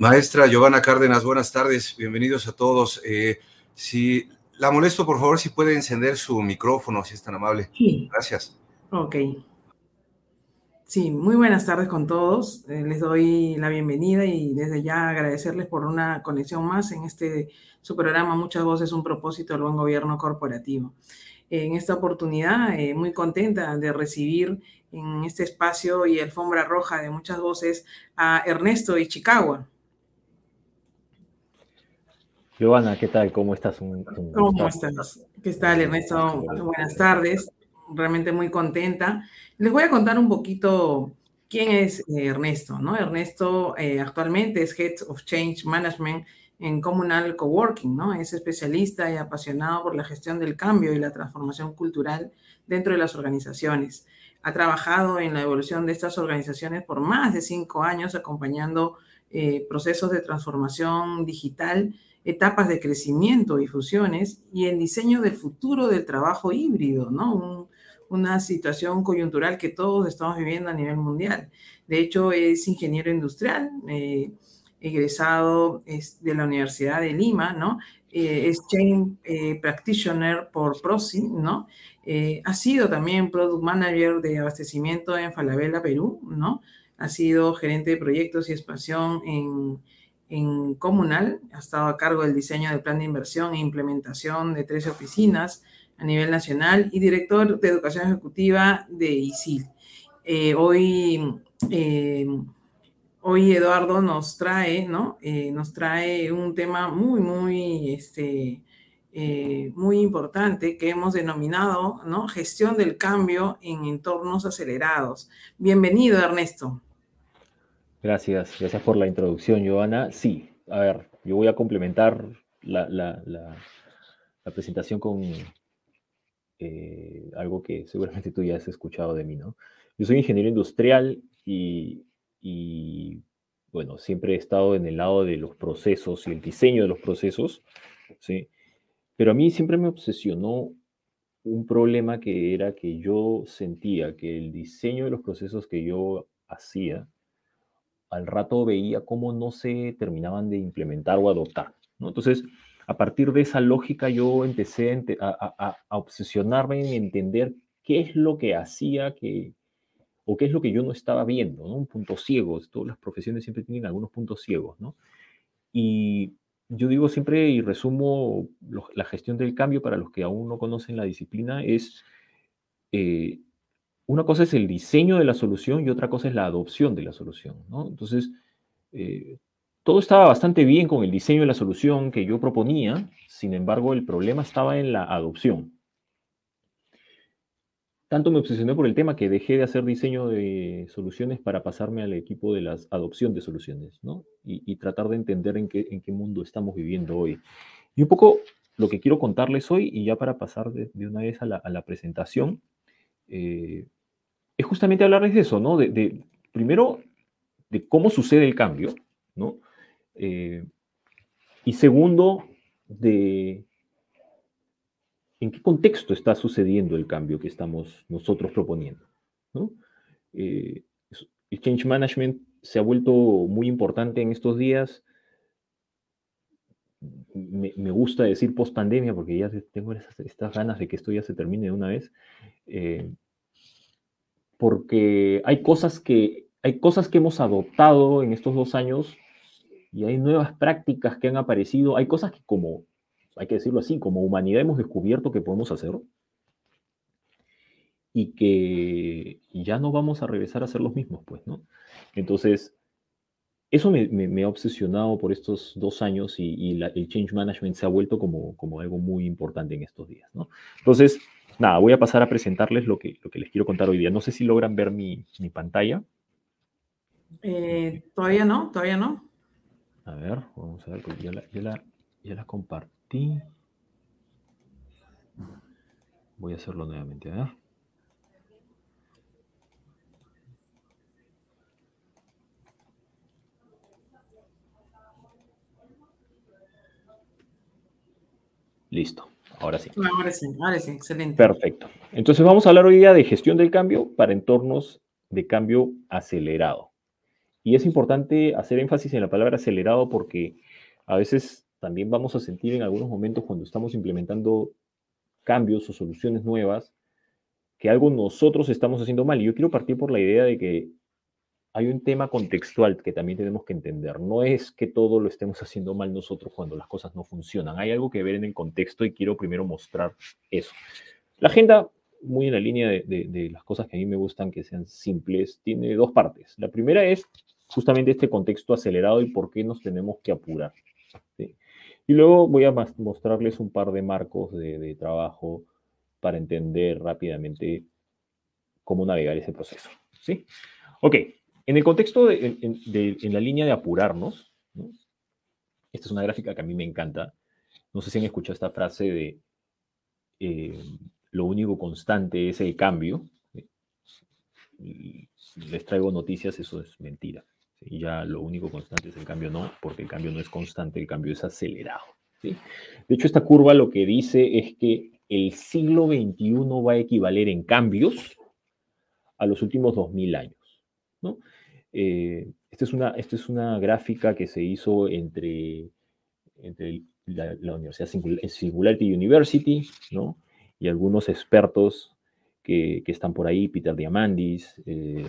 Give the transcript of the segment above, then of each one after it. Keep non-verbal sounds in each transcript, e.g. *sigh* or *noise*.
Maestra Giovanna Cárdenas, buenas tardes, bienvenidos a todos. Eh, si la molesto, por favor, si puede encender su micrófono, si es tan amable. Sí. Gracias. Ok. Sí, muy buenas tardes con todos. Eh, les doy la bienvenida y desde ya agradecerles por una conexión más en este su programa Muchas Voces, un propósito del buen gobierno corporativo. En esta oportunidad, eh, muy contenta de recibir en este espacio y alfombra roja de Muchas Voces a Ernesto Ichikawa. Giovanna, ¿qué tal? ¿Cómo estás? ¿Cómo estás? ¿Qué tal, Ernesto? Buenas tardes. Realmente muy contenta. Les voy a contar un poquito quién es eh, Ernesto, ¿no? Ernesto eh, actualmente es Head of Change Management en Comunal Coworking, ¿no? Es especialista y apasionado por la gestión del cambio y la transformación cultural dentro de las organizaciones. Ha trabajado en la evolución de estas organizaciones por más de cinco años, acompañando eh, procesos de transformación digital etapas de crecimiento y fusiones y el diseño del futuro del trabajo híbrido, ¿no? una situación coyuntural que todos estamos viviendo a nivel mundial. De hecho, es ingeniero industrial, eh, egresado de la Universidad de Lima, ¿no? Eh, es Chain eh, Practitioner por PROSI, ¿no? ha sido también Product Manager de abastecimiento en Falabella, Perú, ¿no? Ha sido gerente de proyectos y expansión en en Comunal, ha estado a cargo del diseño del plan de inversión e implementación de 13 oficinas a nivel nacional y director de educación ejecutiva de ISIL. Eh, hoy, eh, hoy Eduardo nos trae, ¿no? Eh, nos trae un tema muy, muy, este, muy importante que hemos denominado, ¿no? Gestión del cambio en entornos acelerados. Bienvenido, Ernesto. Gracias, gracias por la introducción, Joana. Sí, a ver, yo voy a complementar la, presentación con eh, algo que seguramente tú ya has escuchado de mí, ¿no? Yo soy ingeniero industrial y, y, bueno, siempre he estado en el lado de los procesos y el diseño de los procesos, ¿sí? Pero a mí siempre me obsesionó un problema que era que yo sentía que el diseño de los procesos que yo hacía, al rato veía cómo no se terminaban de implementar o adoptar. ¿no? Entonces, a partir de esa lógica yo empecé a, obsesionarme en entender qué es lo que hacía que, o qué es lo que yo no estaba viendo, ¿no? Un punto ciego. Todas las profesiones siempre tienen algunos puntos ciegos, ¿no? Y yo digo siempre y resumo la gestión del cambio para los que aún no conocen la disciplina es eh, una cosa es el diseño de la solución y otra cosa es la adopción de la solución. ¿no? Entonces, eh, todo estaba bastante bien con el diseño de la solución que yo proponía, sin embargo, el problema estaba en la adopción. Tanto me obsesioné por el tema que dejé de hacer diseño de soluciones para pasarme al equipo de la adopción de soluciones. Y, tratar de entender en qué, en qué, mundo estamos viviendo hoy. Y un poco lo que quiero contarles hoy, y ya para pasar de, una vez a la, presentación, eh, es justamente hablarles de eso, ¿no? De, primero, de cómo sucede el cambio, ¿no? Eh, y segundo, de en qué contexto está sucediendo el cambio que estamos nosotros proponiendo, ¿no? Eh, el change management se ha vuelto muy importante en estos días me, gusta decir post pandemia porque ya tengo estas ganas de que esto ya se termine de una vez, eh, porque hay cosas que hay cosas que hemos adoptado en estos dos años y hay nuevas prácticas que han aparecido, hay cosas que como, hay que decirlo así, como humanidad hemos descubierto que podemos hacer y que ya no vamos a regresar a ser los mismos, pues, ¿no? Entonces, eso me, ha obsesionado por estos dos años y, el change management se ha vuelto como, como algo muy importante en estos días, ¿no? Entonces, nada, voy a pasar a presentarles lo que, lo que les quiero contar hoy día. No sé si logran ver mi, pantalla. Eh, todavía no, todavía no. A ver, vamos a ver, porque ya la, ya la compartí. Voy a hacerlo nuevamente, a ver. Listo, ahora sí. Ahora sí, ahora sí, excelente. Perfecto. Entonces vamos a hablar hoy día de gestión del cambio para entornos de cambio acelerado. Y es importante hacer énfasis en la palabra acelerado porque a veces también vamos a sentir en algunos momentos cuando estamos implementando cambios o soluciones nuevas que algo nosotros estamos haciendo mal. Y yo quiero partir por la idea de que hay un tema contextual que también tenemos que entender. No es que todo lo estemos *laughs* haciendo mal nosotros cuando las cosas no funcionan. Hay algo que ver en el contexto y quiero primero mostrar eso. La agenda, muy en la línea de, las cosas que a mí me gustan que sean simples, tiene dos partes. La primera es justamente este contexto acelerado y por qué nos tenemos que apurar. Y luego voy a mostrarles un par de marcos de, de trabajo para entender rápidamente cómo navegar ese proceso. ¿sí? Ok, en el contexto de, en, la línea de apurarnos, esta es una gráfica que a mí me encanta. No sé si han escuchado esta frase de eh, lo único constante es el cambio. les traigo noticias, eso es mentira. Y Ya lo único constante es el cambio, no, porque el cambio no es constante, el cambio es acelerado. De hecho, esta curva lo que dice es que el siglo XXI va a equivaler en cambios a los últimos 2000 años. ¿no? Eh, esta, es una, esta es una gráfica que se hizo entre, entre la, Universidad Singularity University ¿no? y algunos expertos que, que, están por ahí, Peter Diamandis eh,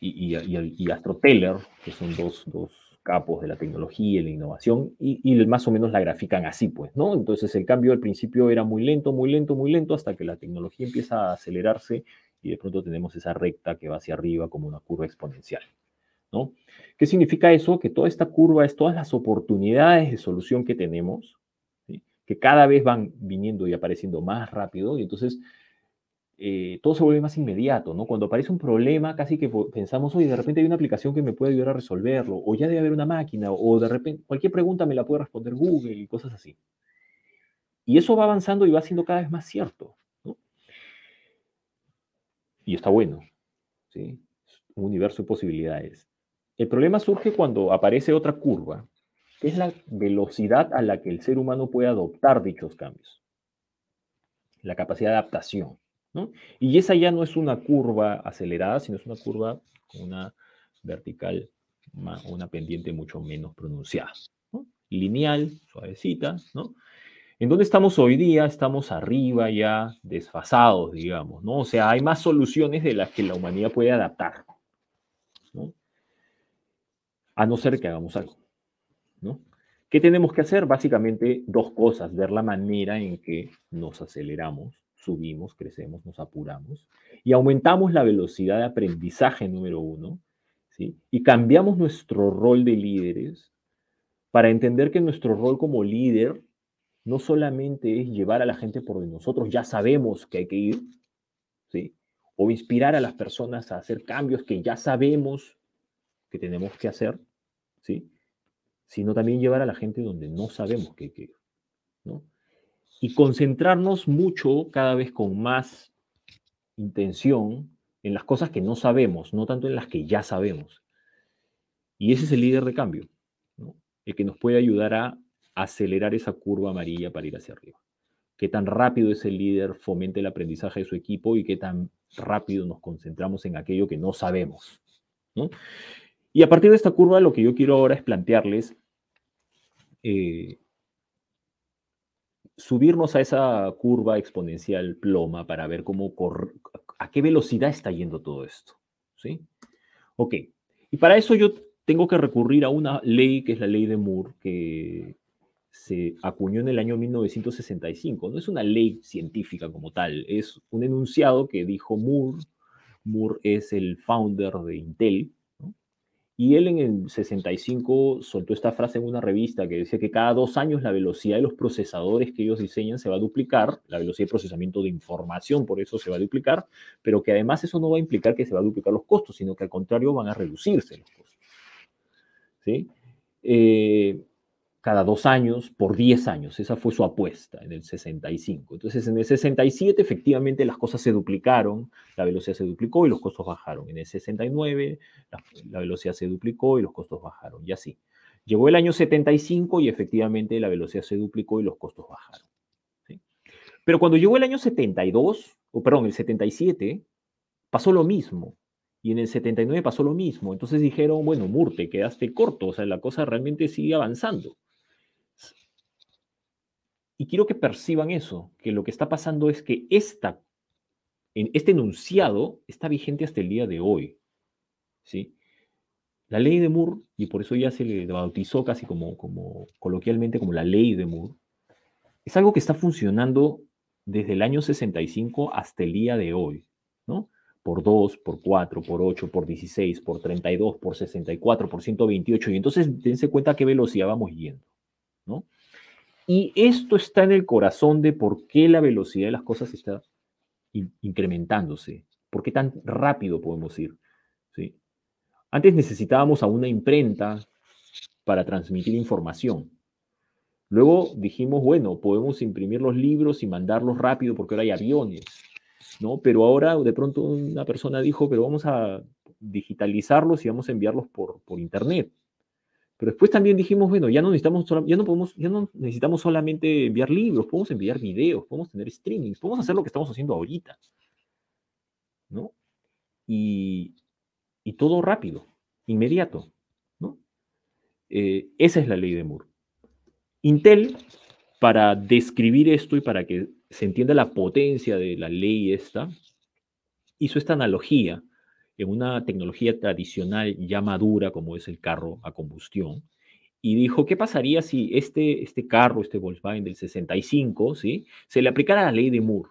y, y, y, Astro Teller, que son dos, dos, capos de la tecnología y la innovación, y, y, más o menos la grafican así, pues, ¿no? Entonces el cambio al principio era muy lento, muy lento, muy lento, hasta que la tecnología empieza a acelerarse y de pronto tenemos esa recta que va hacia arriba como una curva exponencial. ¿no? ¿Qué significa eso? Que toda esta curva es todas las oportunidades de solución que tenemos, que cada vez van viniendo y apareciendo más rápido, y entonces eh, todo se vuelve más inmediato, ¿no? Cuando aparece un problema, casi que pensamos, oye, de repente hay una aplicación que me puede ayudar a resolverlo, o ya debe haber una máquina, o de repente cualquier pregunta me la puede responder Google y cosas así. Y eso va avanzando y va siendo cada vez más cierto y está bueno. ¿sí? Un universo de posibilidades. El problema surge cuando aparece otra curva, que es la velocidad a la que el ser humano puede adoptar dichos cambios. La capacidad de adaptación. ¿no? Y esa ya no es una curva acelerada, sino es una curva una vertical, una pendiente mucho menos pronunciada. Lineal, suavecita, ¿no? ¿En dónde estamos hoy día? Estamos arriba ya, desfasados, digamos, ¿no? O sea, hay más soluciones de las que la humanidad puede adaptar, ¿no? A no ser que hagamos algo, ¿no? ¿Qué tenemos que hacer? Básicamente dos cosas, ver la manera en que nos aceleramos, subimos, crecemos, nos apuramos y aumentamos la velocidad de aprendizaje número uno, ¿sí? Y cambiamos nuestro rol de líderes para entender que nuestro rol como líder no solamente es llevar a la gente por donde nosotros ya sabemos que hay que ir, ¿sí? O inspirar a las personas a hacer cambios que ya sabemos que tenemos que hacer, ¿sí? Sino también llevar a la gente donde no sabemos que hay que ir, ¿no? Y concentrarnos mucho, cada vez con más intención, en las cosas que no sabemos, no tanto en las que ya sabemos. Y ese es el líder de cambio. El que nos puede ayudar a acelerar esa curva amarilla para ir hacia arriba. Qué tan rápido ese líder fomente el aprendizaje de su equipo y qué tan rápido nos concentramos en aquello que no sabemos. Y a partir de esta curva, lo que yo quiero ahora es plantearles eh, subirnos a esa curva exponencial ploma para ver cómo a qué velocidad está yendo todo esto. ¿sí? Ok, y para eso yo tengo que recurrir a una ley que es la ley de Moore, que se acuñó en el año 1965. No es una ley científica como tal, es un enunciado que dijo Moore. Moore es el founder de Intel, y él en el 65 soltó esta frase en una revista que decía que cada dos años la velocidad de los procesadores que ellos diseñan se va a duplicar, la velocidad de procesamiento de información por eso se va a duplicar, pero que además eso no va a implicar que se va a duplicar los costos, sino que al contrario van a reducirse los costos. ¿Sí? Eh, cada dos años por 10 años. Esa fue su apuesta en el 65. Entonces, en el 67, efectivamente, las cosas se duplicaron, la velocidad se duplicó y los costos bajaron. En el 69, la, velocidad se duplicó y los costos bajaron. Y así. Llegó el año 75 y efectivamente la velocidad se duplicó y los costos bajaron. Pero cuando llegó el año 72, o perdón, el 77, pasó lo mismo. Y en el 79 pasó lo mismo. Entonces dijeron, bueno, Murte, quedaste corto, o sea, la cosa realmente sigue avanzando. Y quiero que perciban eso, que lo que está pasando es que esta, en este enunciado está vigente hasta el día de hoy. ¿sí? La ley de Moore, y por eso ya se le bautizó casi como, como coloquialmente como la ley de Moore, es algo que está funcionando desde el año 65 hasta el día de hoy, ¿no? Por 2, por 4, por 8, por 16, por 32, por 64, por 128, y entonces dense cuenta a qué velocidad vamos yendo, ¿no? Y esto está en el corazón de por qué la velocidad de las cosas está incrementándose, por qué tan rápido podemos ir. ¿sí? Antes necesitábamos a una imprenta para transmitir información. Luego dijimos, bueno, podemos imprimir los libros y mandarlos rápido porque ahora hay aviones, ¿no? Pero ahora de pronto una persona dijo, pero vamos a digitalizarlos y vamos a enviarlos por, por internet. Pero después también dijimos, bueno, ya no necesitamos, ya no podemos, ya no necesitamos solamente enviar libros, podemos enviar videos, podemos tener streamings, podemos hacer lo que estamos haciendo ahorita. ¿No? Y, todo rápido, inmediato. ¿no? Eh, esa es la ley de Moore. Intel, para describir esto y para que se entienda la potencia de la ley esta, hizo esta analogía en una tecnología tradicional ya madura como es el carro a combustión, y dijo, ¿qué pasaría si este, este carro, este Volkswagen del 65, ¿sí? se le aplicara la ley de Moore?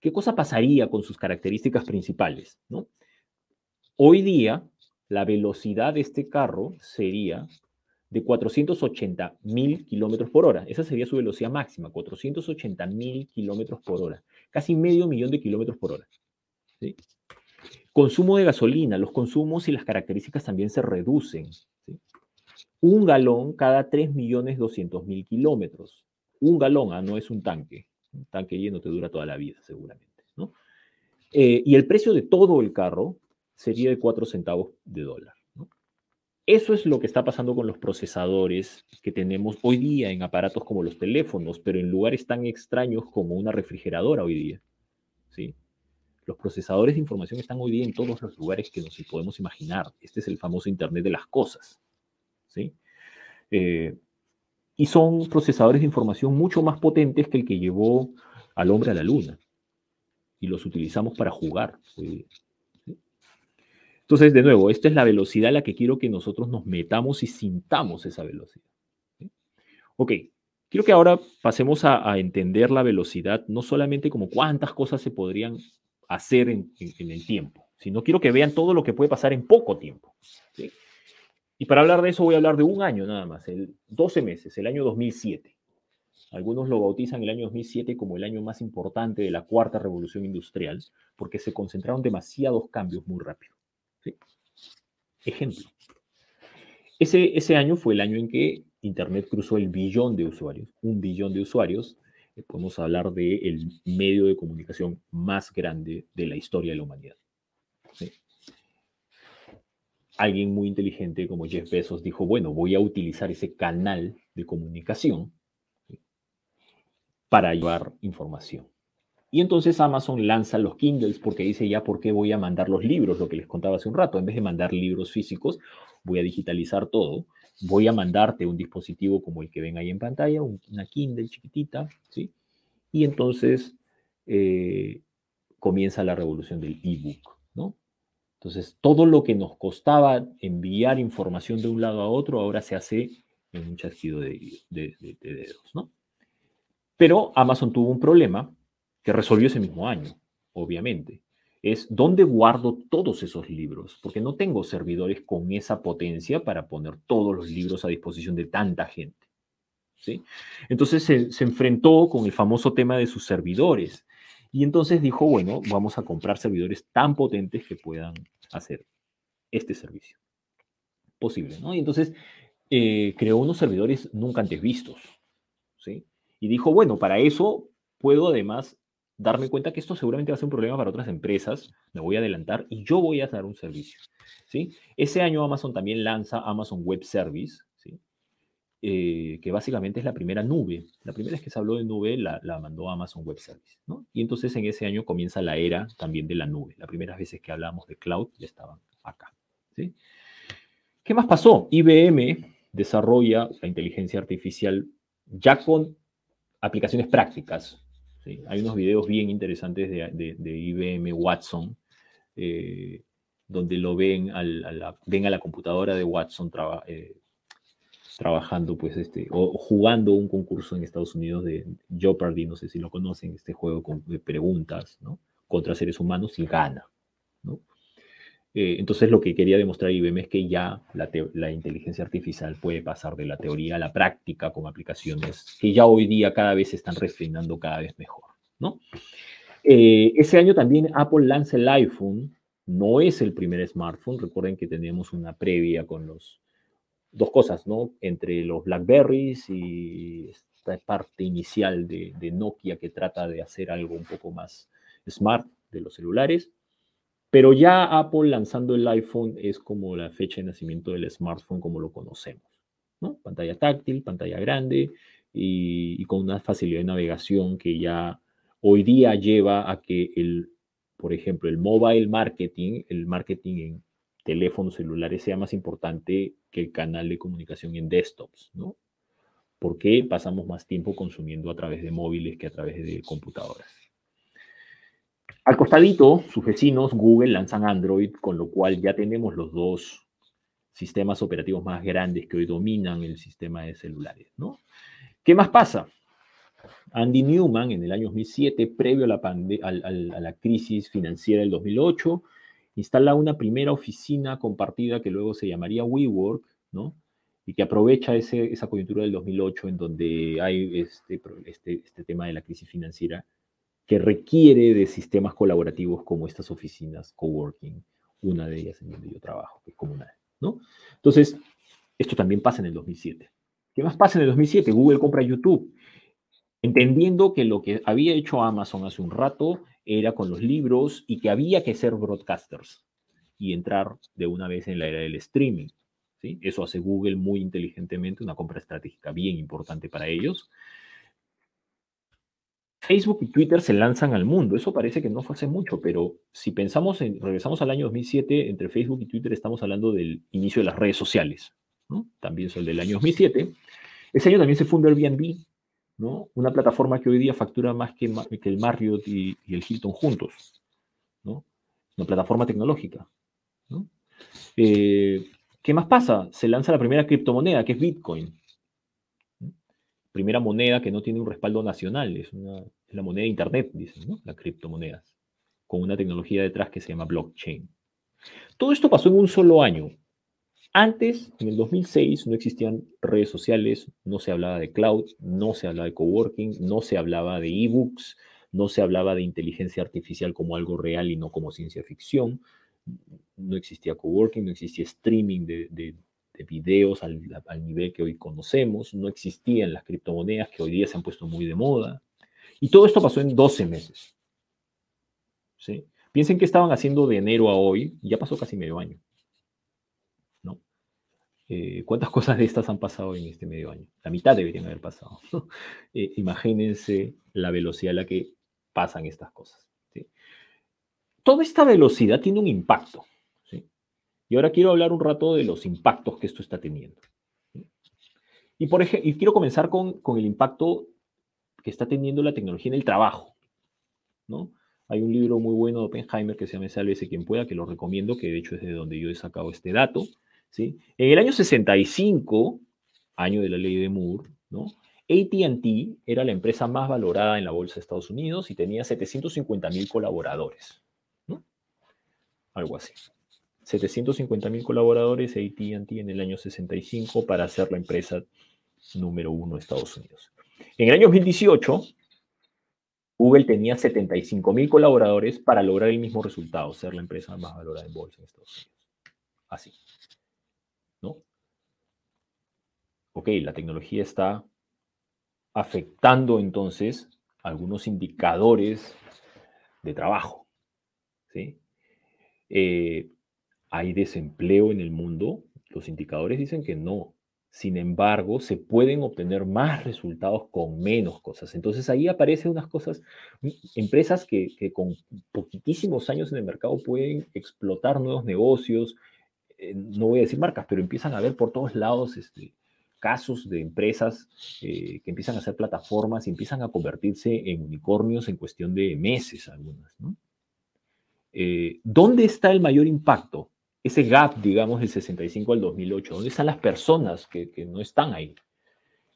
¿Qué cosa pasaría con sus características principales? Hoy día, la velocidad de este carro sería de 480 mil kilómetros por hora. Esa sería su velocidad máxima, 480 mil kilómetros por hora. Casi medio millón de kilómetros por hora. ¿sí? Consumo de gasolina, los consumos y las características también se reducen. Un galón cada 3.200.000 kilómetros. Un galón, ah, no es un tanque. Un tanque lleno te dura toda la vida, seguramente. Eh, y el precio de todo el carro sería de 4 centavos de dólar. Eso es lo que está pasando con los procesadores que tenemos hoy día en aparatos como los teléfonos, pero en lugares tan extraños como una refrigeradora hoy día. ¿sí? Los procesadores de información están hoy día en todos los lugares que nos podemos imaginar. Este es el famoso Internet de las cosas. ¿sí? Eh, y son procesadores de información mucho más potentes que el que llevó al hombre a la luna. Y los utilizamos para jugar. Entonces, de nuevo, esta es la velocidad a la que quiero que nosotros nos metamos y sintamos esa velocidad. Ok, quiero que ahora pasemos a, entender la velocidad no solamente como cuántas cosas se podrían hacer en, el tiempo, sino quiero que vean todo lo que puede pasar en poco tiempo. Y para hablar de eso voy a hablar de un año nada más, el 12 meses, el año 2007. Algunos lo bautizan el año 2007 como el año más importante de la cuarta revolución industrial, porque se concentraron demasiados cambios muy rápido. Ejemplo. Ese, ese año fue el año en que Internet cruzó el billón de usuarios, un billón de usuarios, podemos hablar del el medio de comunicación más grande de la historia de la humanidad. Alguien muy inteligente como Jeff Bezos dijo, bueno, voy a utilizar ese canal de comunicación para llevar información. Y entonces Amazon lanza los Kindles porque dice ya, ¿por qué voy a mandar los libros? Lo que les contaba hace un rato. En vez de mandar libros físicos, voy a digitalizar todo voy a mandarte un dispositivo como el que ven ahí en pantalla, una Kindle chiquitita, ¿sí? Y entonces eh, comienza la revolución del ebook, ¿no? Entonces, todo lo que nos costaba enviar información de un lado a otro, ahora se hace en un chasquido de, dedos, ¿no? Pero Amazon tuvo un problema que resolvió ese mismo año, obviamente. Es dónde guardo todos esos libros, porque no tengo servidores con esa potencia para poner todos los libros a disposición de tanta gente. ¿sí? Entonces se, enfrentó con el famoso tema de sus servidores. Y entonces dijo, bueno, vamos a comprar servidores tan potentes que puedan hacer este servicio. Posible, ¿no? Y entonces eh, creó unos servidores nunca antes vistos, ¿sí? Y dijo, bueno, para eso puedo además darme cuenta que esto seguramente va a ser un problema para otras empresas, me voy a adelantar y yo voy a dar un servicio, ¿sí? Ese año Amazon también lanza Amazon Web Service, eh, que básicamente es la primera nube. La primera vez que se habló de nube la, mandó Amazon Web Service. ¿no? Y entonces en ese año comienza la era también de la nube. Las primeras veces que hablamos de cloud ya estaban acá. ¿sí? ¿Qué más pasó? IBM desarrolla la inteligencia artificial ya con aplicaciones prácticas. Hay unos videos bien interesantes de, de, IBM Watson. Eh, donde lo ven, a la, ven a la computadora de Watson eh, trabajando, pues, este, o jugando un concurso en Estados Unidos de Jeopardy, no sé si lo conocen, este juego de preguntas, ¿no? Contra seres humanos y gana, ¿no? Eh, entonces lo que quería demostrar IBM es que ya la, inteligencia artificial puede pasar de la teoría a la práctica con aplicaciones que ya hoy día cada vez se están refinando cada vez mejor, ¿no? Eh, ese año también Apple lanza el iPhone, no es el primer smartphone, recuerden que teníamos una previa con los dos cosas, ¿no? Entre los Blackberries y esta parte inicial de, Nokia que trata de hacer algo un poco más smart de los celulares. Pero ya Apple lanzando el iPhone es como la fecha de nacimiento del smartphone como lo conocemos, ¿no? Pantalla táctil, pantalla grande y, con una facilidad de navegación que ya hoy día lleva a que el, por ejemplo, el mobile marketing, el marketing en teléfonos celulares sea más importante que el canal de comunicación en desktops, ¿no? Porque pasamos más tiempo consumiendo a través de móviles que a través de computadoras. Al costadito, sus vecinos, Google, lanzan Android, con lo cual ya tenemos los dos sistemas operativos más grandes que hoy dominan el sistema de celulares, ¿no? ¿Qué más pasa? Andy Newman, en el año 2007, previo a la, crisis financiera del 2008, instala una primera oficina compartida que luego se llamaría WeWork, ¿no? Y que aprovecha esa coyuntura del 2008 en donde hay este, este, este tema de la crisis financiera que requiere de sistemas colaborativos como estas oficinas coworking, una de ellas en donde yo trabajo, que es comunal, ¿no? Entonces, esto también pasa en el 2007. ¿Qué más pasa en el 2007? Google compra YouTube, entendiendo que lo que había hecho Amazon hace un rato era con los libros y que había que ser broadcasters y entrar de una vez en la era del streaming. ¿sí? Eso hace Google muy inteligentemente, una compra estratégica bien importante para ellos. Facebook y Twitter se lanzan al mundo. Eso parece que no fue hace mucho, pero si pensamos en, regresamos al año 2007, entre Facebook y Twitter estamos hablando del inicio de las redes sociales. ¿no? También son del año 2007. Ese año también se fundó Airbnb, una plataforma que hoy día factura más que, el Marriott y, el Hilton juntos, ¿no? Una plataforma tecnológica, eh, ¿Qué más pasa? Se lanza la primera criptomoneda, que es Bitcoin. Primera moneda que no tiene un respaldo nacional, es, la moneda de Internet, dicen, ¿no? Las criptomonedas, con una tecnología detrás que se llama blockchain. Todo esto pasó en un solo año, antes, en el 2006, no existían redes sociales, no se hablaba de cloud, no se hablaba de coworking, no se hablaba de ebooks, no se hablaba de inteligencia artificial como algo real y no como ciencia ficción. No existía coworking, no existía streaming de, videos al, nivel que hoy conocemos, no existían las criptomonedas que hoy día se han puesto muy de moda. Y todo esto pasó en 12 meses. Piensen que estaban haciendo de enero a hoy, ya pasó casi medio año. Eh, ¿Cuántas *laughs* cosas de estas han pasado en este medio año? La mitad deberían haber pasado. *laughs* Eh, imagínense la velocidad a la que pasan estas cosas. Toda esta velocidad tiene un impacto. Y ahora quiero hablar un rato de los impactos que esto está teniendo. Y, quiero comenzar con, el impacto que está teniendo la tecnología en el trabajo. Hay un libro muy bueno de Oppenheimer que se llama Sálvese quien pueda, que lo recomiendo, que de hecho es de donde yo he sacado este dato. En el año 65, año de la ley de Moore, ¿no? ATT era la empresa más valorada en la bolsa de Estados Unidos y tenía 750 mil colaboradores. Algo así. 750 mil colaboradores ATT en el año 65 para ser la empresa número uno de Estados Unidos. En el año 2018, Google tenía 75 mil colaboradores para lograr el mismo resultado, ser la empresa más valorada en bolsa en Estados Unidos. Así. ¿No? Ok, la tecnología está afectando entonces algunos indicadores de trabajo. ¿sí? Eh, ¿Hay desempleo en el mundo? Los indicadores dicen que no. Sin embargo, se pueden obtener más resultados con menos cosas. Entonces ahí aparecen unas cosas, mm, empresas que, con poquitísimos años en el mercado pueden explotar nuevos negocios. Eh, no voy a decir marcas, pero empiezan a ver por todos lados este, casos de empresas eh, que empiezan a hacer plataformas y empiezan a convertirse en unicornios en cuestión de meses algunas. Eh, ¿Dónde está el mayor impacto? Ese gap, digamos, del 65 al 2008. ¿Dónde están las personas que, no están ahí?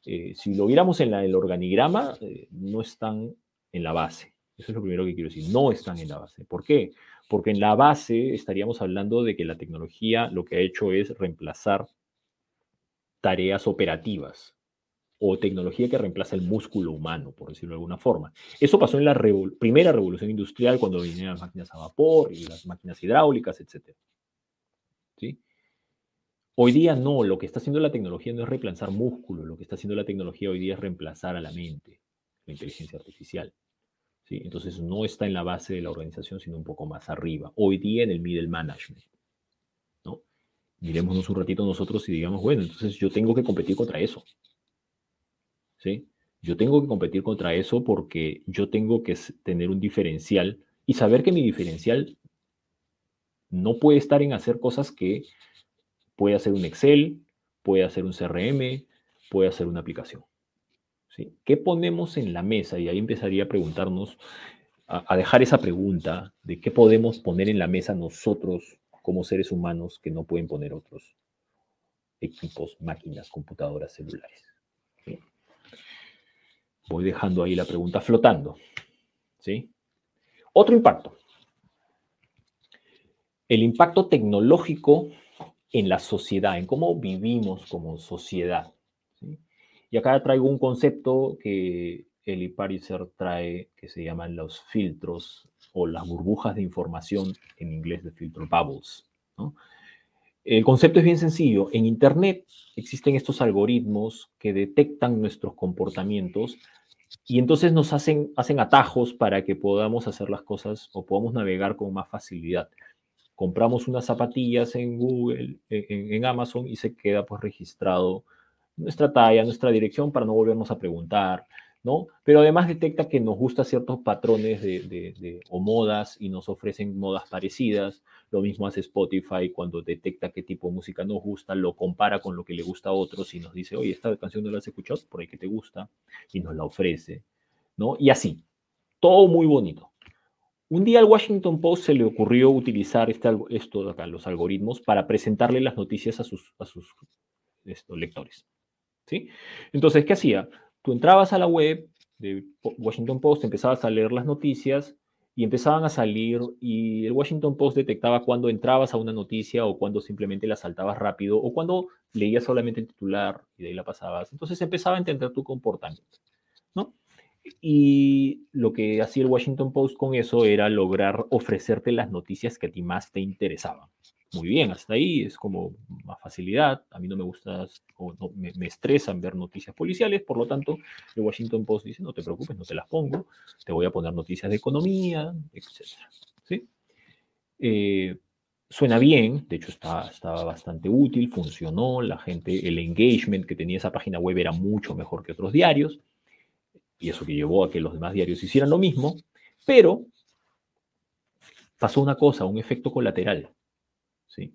Eh, si lo viéramos en el organigrama, no están en la base. Eso es lo primero que quiero decir. No están en la base. ¿Por qué? Porque en la base estaríamos hablando de que la tecnología lo que ha hecho es reemplazar tareas operativas o tecnología que reemplaza el músculo humano, por decirlo de alguna forma. Eso pasó en la primera revolución industrial cuando vinieron las máquinas a vapor y las máquinas hidráulicas, etc. Hoy día no, lo que está haciendo la tecnología no es reemplazar músculo, lo que está haciendo la tecnología hoy día es reemplazar a la mente, la inteligencia artificial. Entonces no está en la base de la organización, sino un poco más arriba. Hoy día en el middle management miremosnos un ratito nosotros y digamos, bueno, entonces yo tengo que competir contra eso. ¿Sí? Yo tengo que competir contra eso porque yo tengo que tener un diferencial y saber que mi diferencial no puede estar en hacer cosas que puede hacer un Excel, puede hacer un CRM, puede hacer una aplicación. ¿Qué ponemos en la mesa? Y ahí empezaría a preguntarnos, a dejar esa pregunta de qué podemos poner en la mesa nosotros como seres humanos que no pueden poner otros equipos, máquinas, computadoras, celulares. Voy dejando ahí la pregunta flotando. ¿sí? Otro impacto. El impacto tecnológico en la sociedad, en cómo vivimos como sociedad. Y acá traigo un concepto que Eli Pariser trae que se llaman los filtros o las burbujas de información, en inglés de filtro bubbles. El concepto es bien sencillo. En Internet existen estos algoritmos que detectan nuestros comportamientos y entonces nos hacen atajos para que podamos hacer las cosas o podamos navegar con más facilidad. Compramos unas zapatillas en Google, en, Amazon y se queda pues registrado nuestra talla, nuestra dirección para no volvernos a preguntar. ¿no? Pero además detecta que nos gustan ciertos patrones de, o modas y nos ofrecen modas parecidas. Lo mismo hace Spotify cuando detecta qué tipo de música nos gusta, lo compara con lo que le gusta a otros y nos dice, oye, esta canción no la has escuchado, por ahí que te gusta, y nos la ofrece, ¿no? Y así, todo muy bonito. Un día al Washington Post se le ocurrió utilizar este, esto acá, los algoritmos, para presentarle las noticias a sus, a sus lectores. ¿sí? Entonces, ¿qué hacía? tú entrabas a la web de Washington Post, empezabas a leer las noticias y empezaban a salir y el Washington Post detectaba cuando entrabas a una noticia o cuando simplemente la saltabas rápido o cuando leías solamente el titular y de ahí la pasabas. Entonces empezaba a entender tu comportamiento, ¿no? Y lo que hacía el Washington Post con eso era lograr ofrecerte las noticias que a ti más te interesaban muy bien, hasta ahí es como más facilidad. A mí no me gusta, o no, me, estresan ver noticias policiales, por lo tanto, el Washington Post dice, no te preocupes, no te las pongo, te voy a poner noticias de economía, etc. ¿Sí? Eh, suena bien, de hecho estaba, estaba bastante útil, funcionó, la gente, el engagement que tenía esa página web era mucho mejor que otros diarios, y eso que llevó a que los demás diarios hicieran lo mismo, pero pasó una cosa, un efecto colateral ¿sí?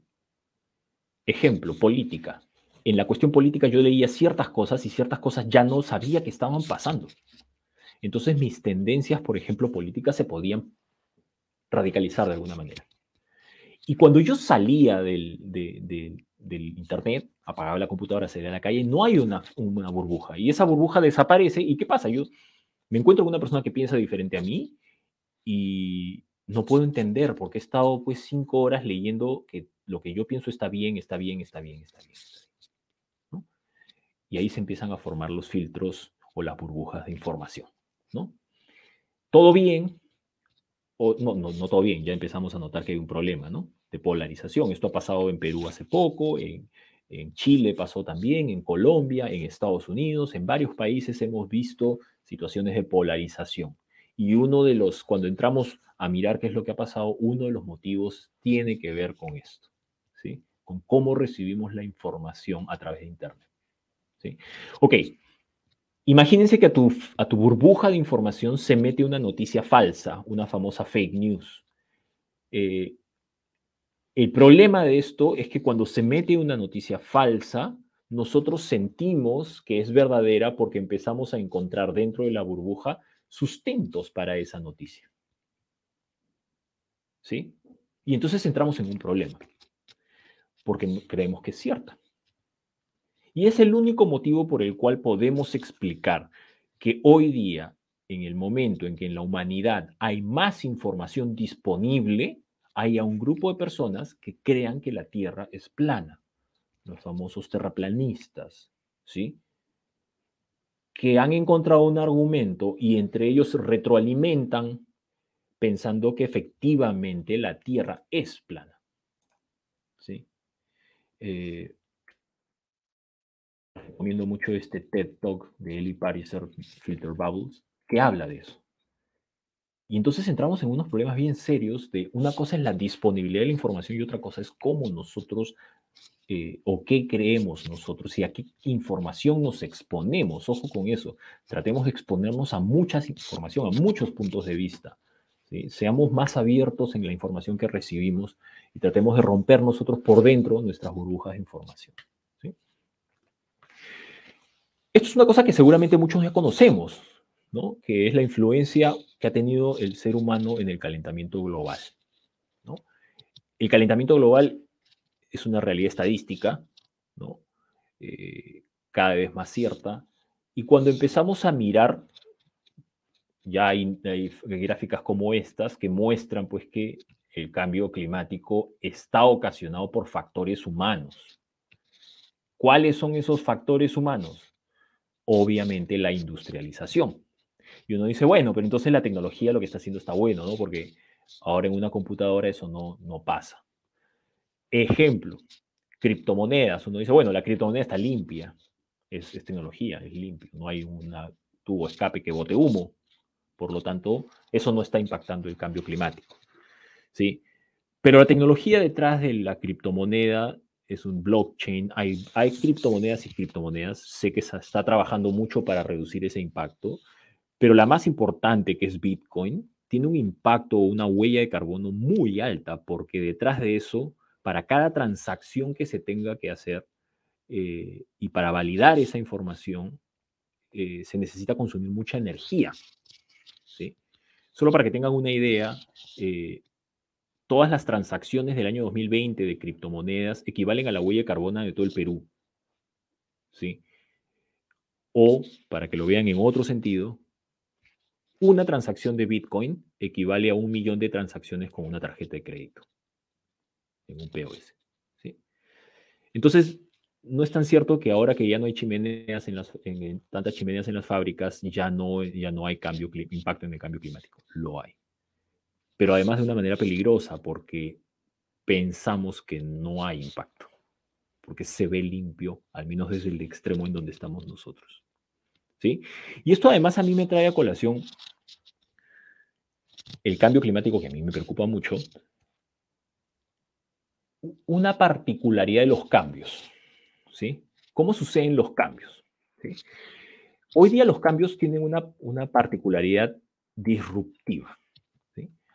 Ejemplo, política. en la cuestión política yo leía ciertas cosas y ciertas cosas ya no sabía que estaban pasando. Entonces mis tendencias, por ejemplo, políticas se podían radicalizar de alguna manera. Y cuando yo salía del, del Internet, apagaba la computadora, salía a la calle, no hay una, una burbuja. Y esa burbuja desaparece. ¿Y qué pasa? Yo me encuentro con una persona que piensa diferente a mí y no puedo entender porque he estado pues cinco horas leyendo que lo que yo pienso está bien, está bien, está bien, está bien. Y ahí se empiezan a formar los filtros o las burbujas de información. ¿no? Todo bien, o no, no, no todo bien, ya empezamos a notar que hay un problema ¿no? De polarización. Esto ha pasado en Perú hace poco, en, en Chile pasó también, en Colombia, en Estados Unidos, en varios países hemos visto situaciones de polarización. Y uno de los, cuando entramos a mirar qué es lo que ha pasado, uno de los motivos tiene que ver con esto, ¿sí? Con cómo recibimos la información a través de Internet, ¿sí? Ok, imagínense que a tu, a tu burbuja de información se mete una noticia falsa, una famosa fake news. Eh, el problema de esto es que cuando se mete una noticia falsa, nosotros sentimos que es verdadera porque empezamos a encontrar dentro de la burbuja sustentos para esa noticia. ¿Sí? Y entonces entramos en un problema, porque creemos que es cierta. Y es el único motivo por el cual podemos explicar que hoy día, en el momento en que en la humanidad hay más información disponible, haya un grupo de personas que crean que la Tierra es plana los famosos terraplanistas, ¿sí? Que han encontrado un argumento y entre ellos retroalimentan pensando que efectivamente la Tierra es plana, ¿sí? Eh, recomiendo mucho este TED Talk de Eli Pariser, Filter Bubbles, que habla de eso. Y entonces entramos en unos problemas bien serios de una cosa es la disponibilidad de la información y otra cosa es cómo nosotros eh, o qué creemos nosotros y a qué información nos exponemos. Ojo con eso. Tratemos de exponernos a mucha información, a muchos puntos de vista. Seamos más abiertos en la información que recibimos y tratemos de romper nosotros por dentro nuestras burbujas de información. Esto es una cosa que seguramente muchos ya conocemos, ¿no? que es la influencia que ha tenido el ser humano en el calentamiento global. El calentamiento global es una realidad estadística. Eh, cada vez más cierta. Y cuando empezamos a mirar, ya hay, gráficas como estas que muestran pues, que el cambio climático está ocasionado por factores humanos. ¿Cuáles son esos factores humanos? Obviamente la industrialización. Y uno dice, bueno, pero entonces la tecnología lo que está haciendo está bueno, ¿no? Porque ahora en una computadora eso no, no pasa. Ejemplo, criptomonedas. Uno dice, bueno, la criptomoneda está limpia, es, tecnología, es limpio, no hay un tubo escape que bote humo. Por lo tanto, eso no está impactando el cambio climático. ¿sí? Pero la tecnología detrás de la criptomoneda es un blockchain. Hay, hay criptomonedas y criptomonedas. Sé que se está trabajando mucho para reducir ese impacto, pero la más importante, que es Bitcoin, tiene un impacto o una huella de carbono muy alta porque detrás de eso para cada transacción que se tenga que hacer eh, y para validar esa información, eh, se necesita consumir mucha energía. ¿sí? Solo para que tengan una idea, eh, todas las transacciones del año 2020 de criptomonedas equivalen a la huella de carbono de todo el Perú. ¿sí? O, para que lo vean en otro sentido, una transacción de Bitcoin equivale a un millón de transacciones con una tarjeta de crédito en un POS. ¿sí? Entonces, no es tan cierto que ahora que ya no hay chimeneas en las, tantas chimeneas en las fábricas, ya no, ya no hay impacto en el cambio climático. Lo hay. Pero además de una manera peligrosa, porque pensamos que no hay impacto, porque se ve limpio, al menos desde el extremo en donde estamos nosotros. Y esto además a mí me trae a colación el cambio climático que a mí me preocupa mucho, una particularidad de los cambios. ¿sí? ¿Cómo suceden los cambios? Hoy día los cambios tienen una, una particularidad disruptiva.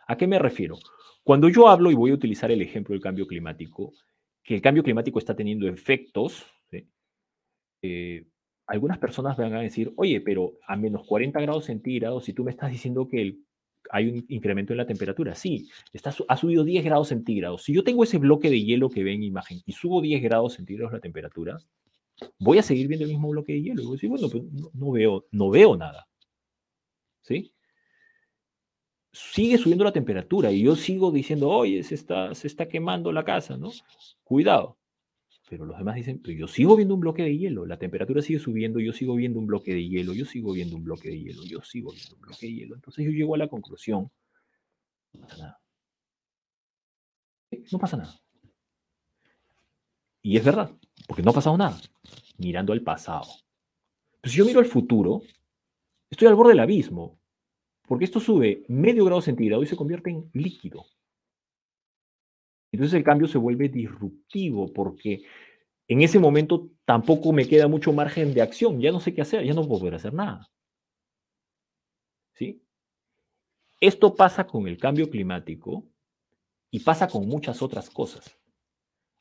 ¿A qué me refiero? Cuando yo hablo, y voy a utilizar el ejemplo del cambio climático, que el cambio climático está teniendo efectos eh, algunas personas van a decir, oye, pero a menos 40 grados centígrados, si tú me estás diciendo que hay un incremento en la temperatura, sí, está, ha subido 10 grados centígrados. Si yo tengo ese bloque de hielo que ven en imagen y subo 10 grados centígrados la temperatura, voy a seguir viendo el mismo bloque de hielo. Y voy a decir, bueno, pues no, veo, no veo nada. ¿Sí? Sigue subiendo la temperatura y yo sigo diciendo, oye, se está, se está quemando la casa, ¿no? Cuidado. Pero los demás dicen, pero yo sigo viendo un bloque de hielo, la temperatura sigue subiendo, yo sigo viendo un bloque de hielo, yo sigo viendo un bloque de hielo, yo sigo viendo un bloque de hielo. Entonces yo llego a la conclusión, no pasa nada. No pasa nada. Y es verdad, porque no ha pasado nada, mirando al pasado. Pero si yo miro al futuro, estoy al borde del abismo, porque esto sube medio grado centígrado y se convierte en líquido. Entonces el cambio se vuelve disruptivo porque en ese momento tampoco me queda mucho margen de acción, ya no sé qué hacer, ya no puedo poder hacer nada. ¿Sí? Esto pasa con el cambio climático y pasa con muchas otras cosas.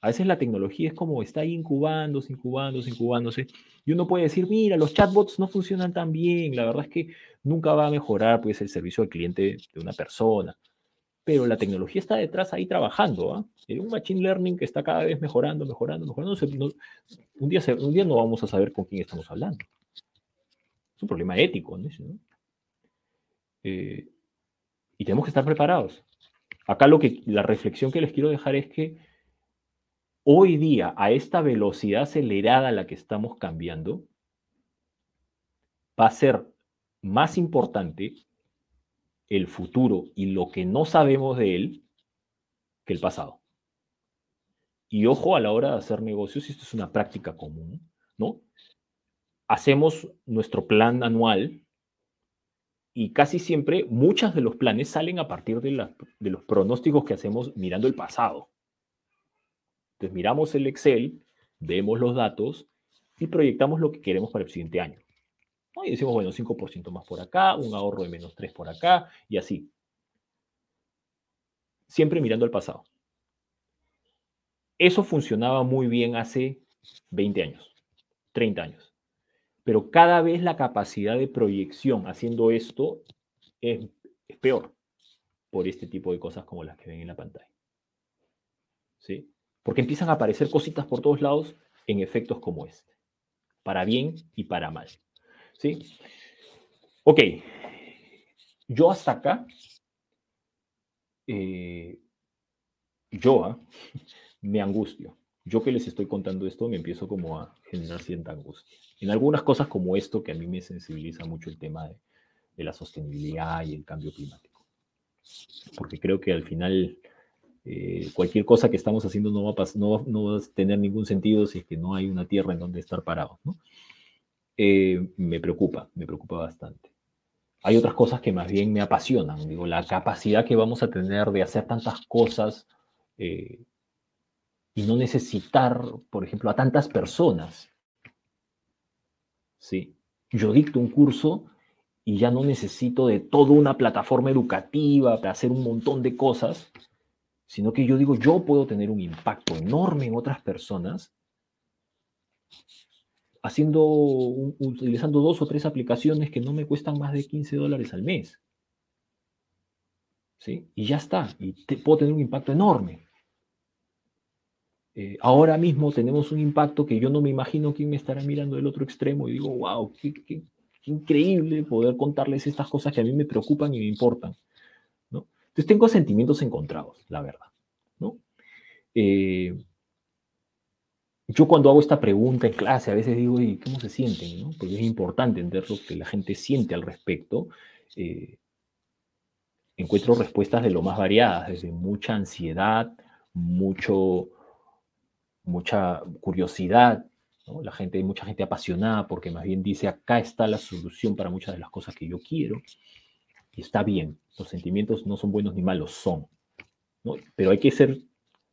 A veces la tecnología es como está ahí incubándose, incubándose, incubándose. Y uno puede decir, mira, los chatbots no funcionan tan bien. La verdad es que nunca va a mejorar pues, el servicio al cliente de una persona pero la tecnología está detrás ahí trabajando. ¿ah? un machine learning que está cada vez mejorando, mejorando, mejorando. un, día un día no vamos a saber con quién estamos hablando. Es un problema ético. ¿no? Eh, y tenemos que estar preparados. Acá lo que, la reflexión que les quiero dejar es que hoy día, a esta velocidad acelerada a la que estamos cambiando, va a ser más importante el futuro y lo que no sabemos de él que el pasado. Y ojo a la hora de hacer negocios, esto es una práctica común, ¿no? Hacemos nuestro plan anual y casi siempre muchos de los planes salen a partir de, de los pronósticos que hacemos mirando el pasado. Entonces miramos el Excel, vemos los datos y proyectamos lo que queremos para el siguiente año. Y decimos, bueno, 5% más por acá, un ahorro de menos 3 por acá, y así. Siempre mirando al pasado. Eso funcionaba muy bien hace 20 años, 30 años. Pero cada vez la capacidad de proyección haciendo esto es, es peor por este tipo de cosas como las que ven en la pantalla. ¿Sí? Porque empiezan a aparecer cositas por todos lados en efectos como este, para bien y para mal. ¿Sí? Ok. Yo hasta acá, eh, yo ah, *laughs* me angustio. Yo que les estoy contando esto, me empiezo como a generar cierta angustia. En algunas cosas como esto, que a mí me sensibiliza mucho el tema de, la sostenibilidad y el cambio climático. Porque creo que al final eh, cualquier cosa que estamos haciendo no va, a no, no va, a tener ningún sentido si es que no hay una tierra en donde estar parado. ¿no? Eh, me preocupa, me preocupa bastante. Hay otras cosas que más bien me apasionan, digo, la capacidad que vamos a tener de hacer tantas cosas eh, y no necesitar, por ejemplo, a tantas personas. Sí, yo dicto un curso y ya no necesito de toda una plataforma educativa para hacer un montón de cosas, sino que yo digo, yo puedo tener un impacto enorme en otras personas haciendo, utilizando dos o tres aplicaciones que no me cuestan más de 15 dólares al mes. ¿Sí? Y ya está, y puedo tener un impacto enorme. Eh, ahora mismo tenemos un impacto que yo no me imagino quién me estará mirando del otro extremo y digo, wow, qué, increíble poder contarles estas cosas que a mí me preocupan y me importan. Entonces tengo sentimientos encontrados, la verdad. ¿no? Eh, yo cuando hago esta pregunta en clase, a veces digo, ¿y cómo se sienten? ¿no? Porque es importante entender lo que la gente siente al respecto. Eh, encuentro respuestas de lo más variadas, desde mucha ansiedad, mucho, mucha curiosidad. La gente, mucha gente apasionada porque más bien dice, acá está la solución para muchas de las cosas que yo quiero. Y está bien, los sentimientos no son buenos ni malos, son. Pero hay que ser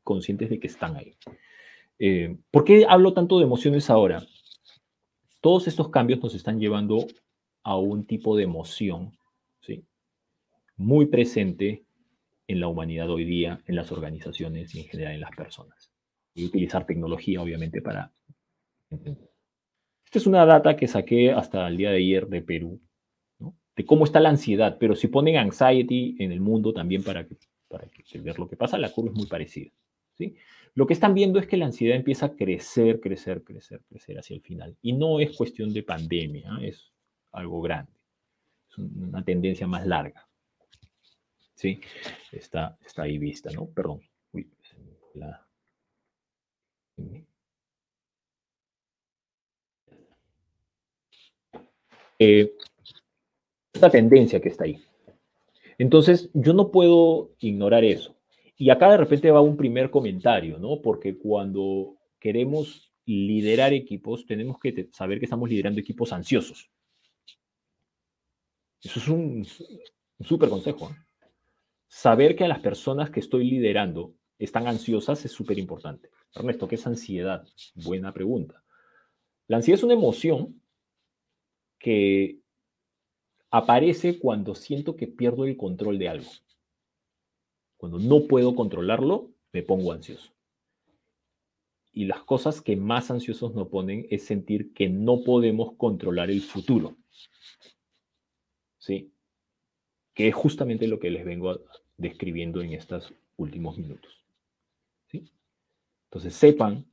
conscientes de que están ahí. Eh, ¿Por qué hablo tanto de emociones ahora? Todos estos cambios nos están llevando a un tipo de emoción, ¿sí? Muy presente en la humanidad hoy día, en las organizaciones y en general en las personas. Y utilizar tecnología, obviamente, para. Esta es una data que saqué hasta el día de ayer de Perú, de cómo está la ansiedad, pero si ponen anxiety en el mundo también para, que, para que, ver lo que pasa, la curva es muy parecida. ¿Sí? Lo que están viendo es que la ansiedad empieza a crecer, crecer, crecer, crecer hacia el final. Y no es cuestión de pandemia, es algo grande, es una tendencia más larga. ¿Sí? Está, está ahí vista, ¿no? Perdón. Uy, la... Eh, esta tendencia que está ahí. Entonces, yo no puedo ignorar eso. Y acá de repente va un primer comentario, ¿no? Porque cuando queremos liderar equipos, tenemos que saber que estamos liderando equipos ansiosos. Eso es un, súper consejo. ¿eh? Saber que a las personas que estoy liderando están ansiosas es súper importante. Ernesto, ¿qué es ansiedad? Buena pregunta. La ansiedad es una emoción que aparece cuando siento que pierdo el control de algo. Cuando no puedo controlarlo, me pongo ansioso. Y las cosas que más ansiosos nos ponen es sentir que no podemos controlar el futuro. ¿Sí? Que es justamente lo que les vengo describiendo en estos últimos minutos. ¿Sí? Entonces sepan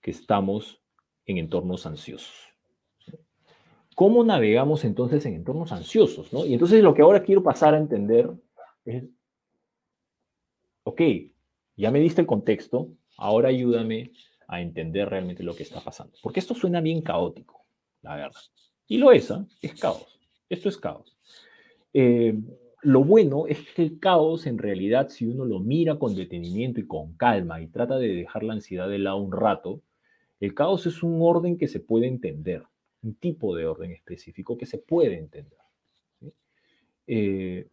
que estamos en entornos ansiosos. ¿Cómo navegamos entonces en entornos ansiosos? ¿no? Y entonces lo que ahora quiero pasar a entender es, ok, ya me diste el contexto, ahora ayúdame a entender realmente lo que está pasando. Porque esto suena bien caótico, la verdad. Y lo es, ¿eh? es caos. Esto es caos. Eh, lo bueno es que el caos, en realidad, si uno lo mira con detenimiento y con calma y trata de dejar la ansiedad de lado un rato, el caos es un orden que se puede entender un tipo de orden específico que se puede entender. Eh,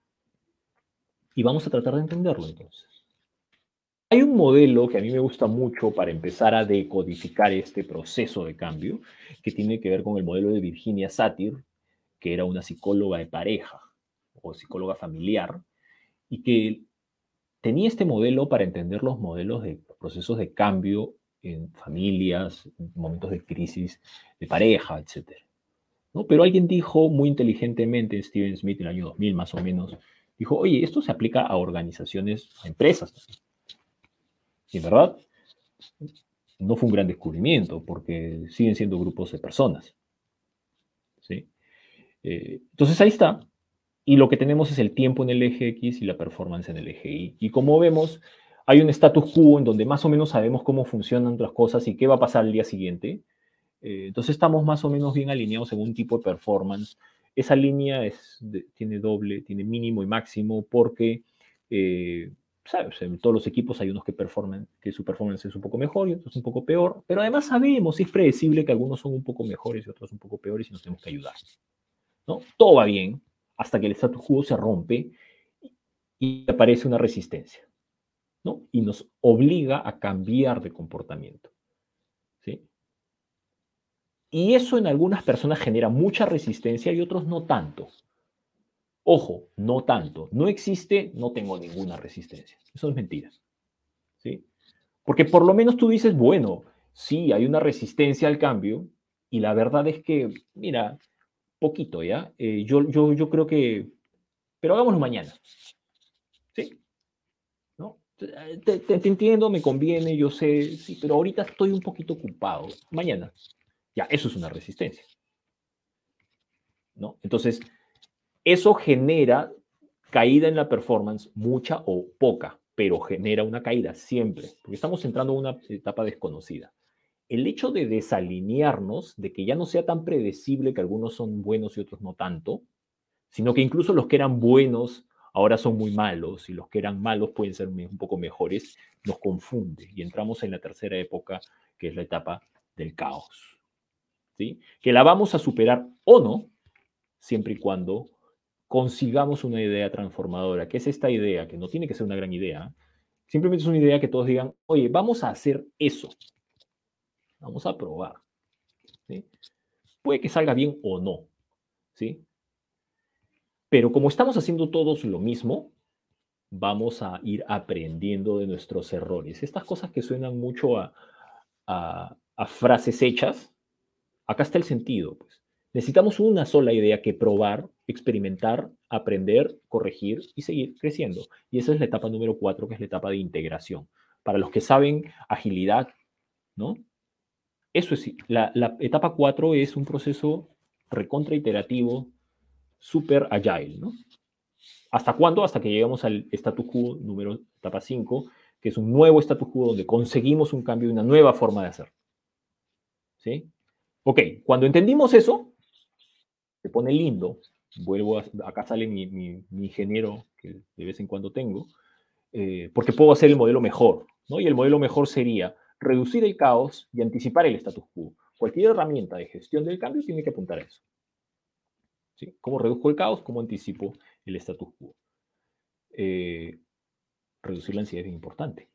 y vamos a tratar de entenderlo entonces. Hay un modelo que a mí me gusta mucho para empezar a decodificar este proceso de cambio, que tiene que ver con el modelo de Virginia Satir, que era una psicóloga de pareja o psicóloga familiar, y que tenía este modelo para entender los modelos de procesos de cambio en familias, en momentos de crisis de pareja, etc. ¿no? Pero alguien dijo muy inteligentemente, Steven Smith en el año 2000 más o menos, dijo, oye, esto se aplica a organizaciones, a empresas. En verdad, no fue un gran descubrimiento, porque siguen siendo grupos de personas. ¿sí? Eh, entonces ahí está. Y lo que tenemos es el tiempo en el eje X y la performance en el eje Y. Y como vemos, hay un status quo en donde más o menos sabemos cómo funcionan otras cosas y qué va a pasar el día siguiente. Eh, entonces estamos más o menos bien alineados en un tipo de performance. Esa línea es tiene doble, tiene mínimo y máximo porque, eh, En todos los equipos hay unos que, su performance es un poco mejor y otros un poco peor, pero además sabemos, es predecible que algunos son un poco mejores y otros un poco peores y nos tenemos que ayudar. ¿no? Todo va bien hasta que el status quo se rompe y aparece una resistencia. Y nos obliga a cambiar de comportamiento. ¿sí? Y eso en algunas personas genera mucha resistencia y otros no tanto. Ojo, no tanto. No existe, no tengo ninguna resistencia. Eso es mentira. ¿sí? Porque por lo menos tú dices, bueno, sí, hay una resistencia al cambio y la verdad es que, mira, poquito, ¿ya? Eh, yo, yo, yo creo que, pero hagámoslo mañana. ¿Sí? Eh, te, entiendo, me conviene, yo sé, sí, pero ahorita estoy un poquito ocupado. Mañana. Ya, eso es una resistencia. ¿No? Entonces, eso genera caída en la performance, mucha o poca, pero genera una caída siempre, porque estamos entrando en una etapa desconocida. El hecho de desalinearnos, de que ya no sea tan predecible que algunos son buenos y otros no tanto, sino que incluso los que eran buenos ahora son muy malos y los que eran malos pueden ser un poco mejores, nos confunde y entramos en la tercera época, que es la etapa del caos. ¿sí? Que la vamos a superar o no, siempre y cuando consigamos una idea transformadora, que es esta idea, que no tiene que ser una gran idea, simplemente es una idea que todos digan, oye, vamos a hacer eso, vamos a probar. Puede que salga bien o no, ¿sí? Pero como estamos haciendo todos lo mismo, vamos a ir aprendiendo de nuestros errores. Estas cosas que suenan mucho a, frases hechas, Acá está el sentido. Pues. Necesitamos una sola idea que probar, experimentar, aprender, corregir y seguir creciendo. Y esa es la etapa número cuatro, que es la etapa de integración. Para los que saben agilidad, ¿no? Eso es, la, etapa cuatro es un proceso recontra iterativo, súper agile, ¿no? ¿Hasta cuándo? Hasta que llegamos al status quo número etapa 5, que es un nuevo status quo donde conseguimos un cambio y una nueva forma de hacer. ¿Sí? Ok, cuando entendimos eso, se pone lindo. Vuelvo a, acá sale mi, ingeniero que de vez en cuando tengo, eh, porque puedo hacer el modelo mejor, ¿no? Y el modelo mejor sería reducir el caos y anticipar el status quo. Cualquier herramienta de gestión del cambio tiene que apuntar a eso. ¿Sí? ¿Cómo reduzco el caos? ¿Cómo anticipo el status quo? Eh, reducir la ansiedad es importante.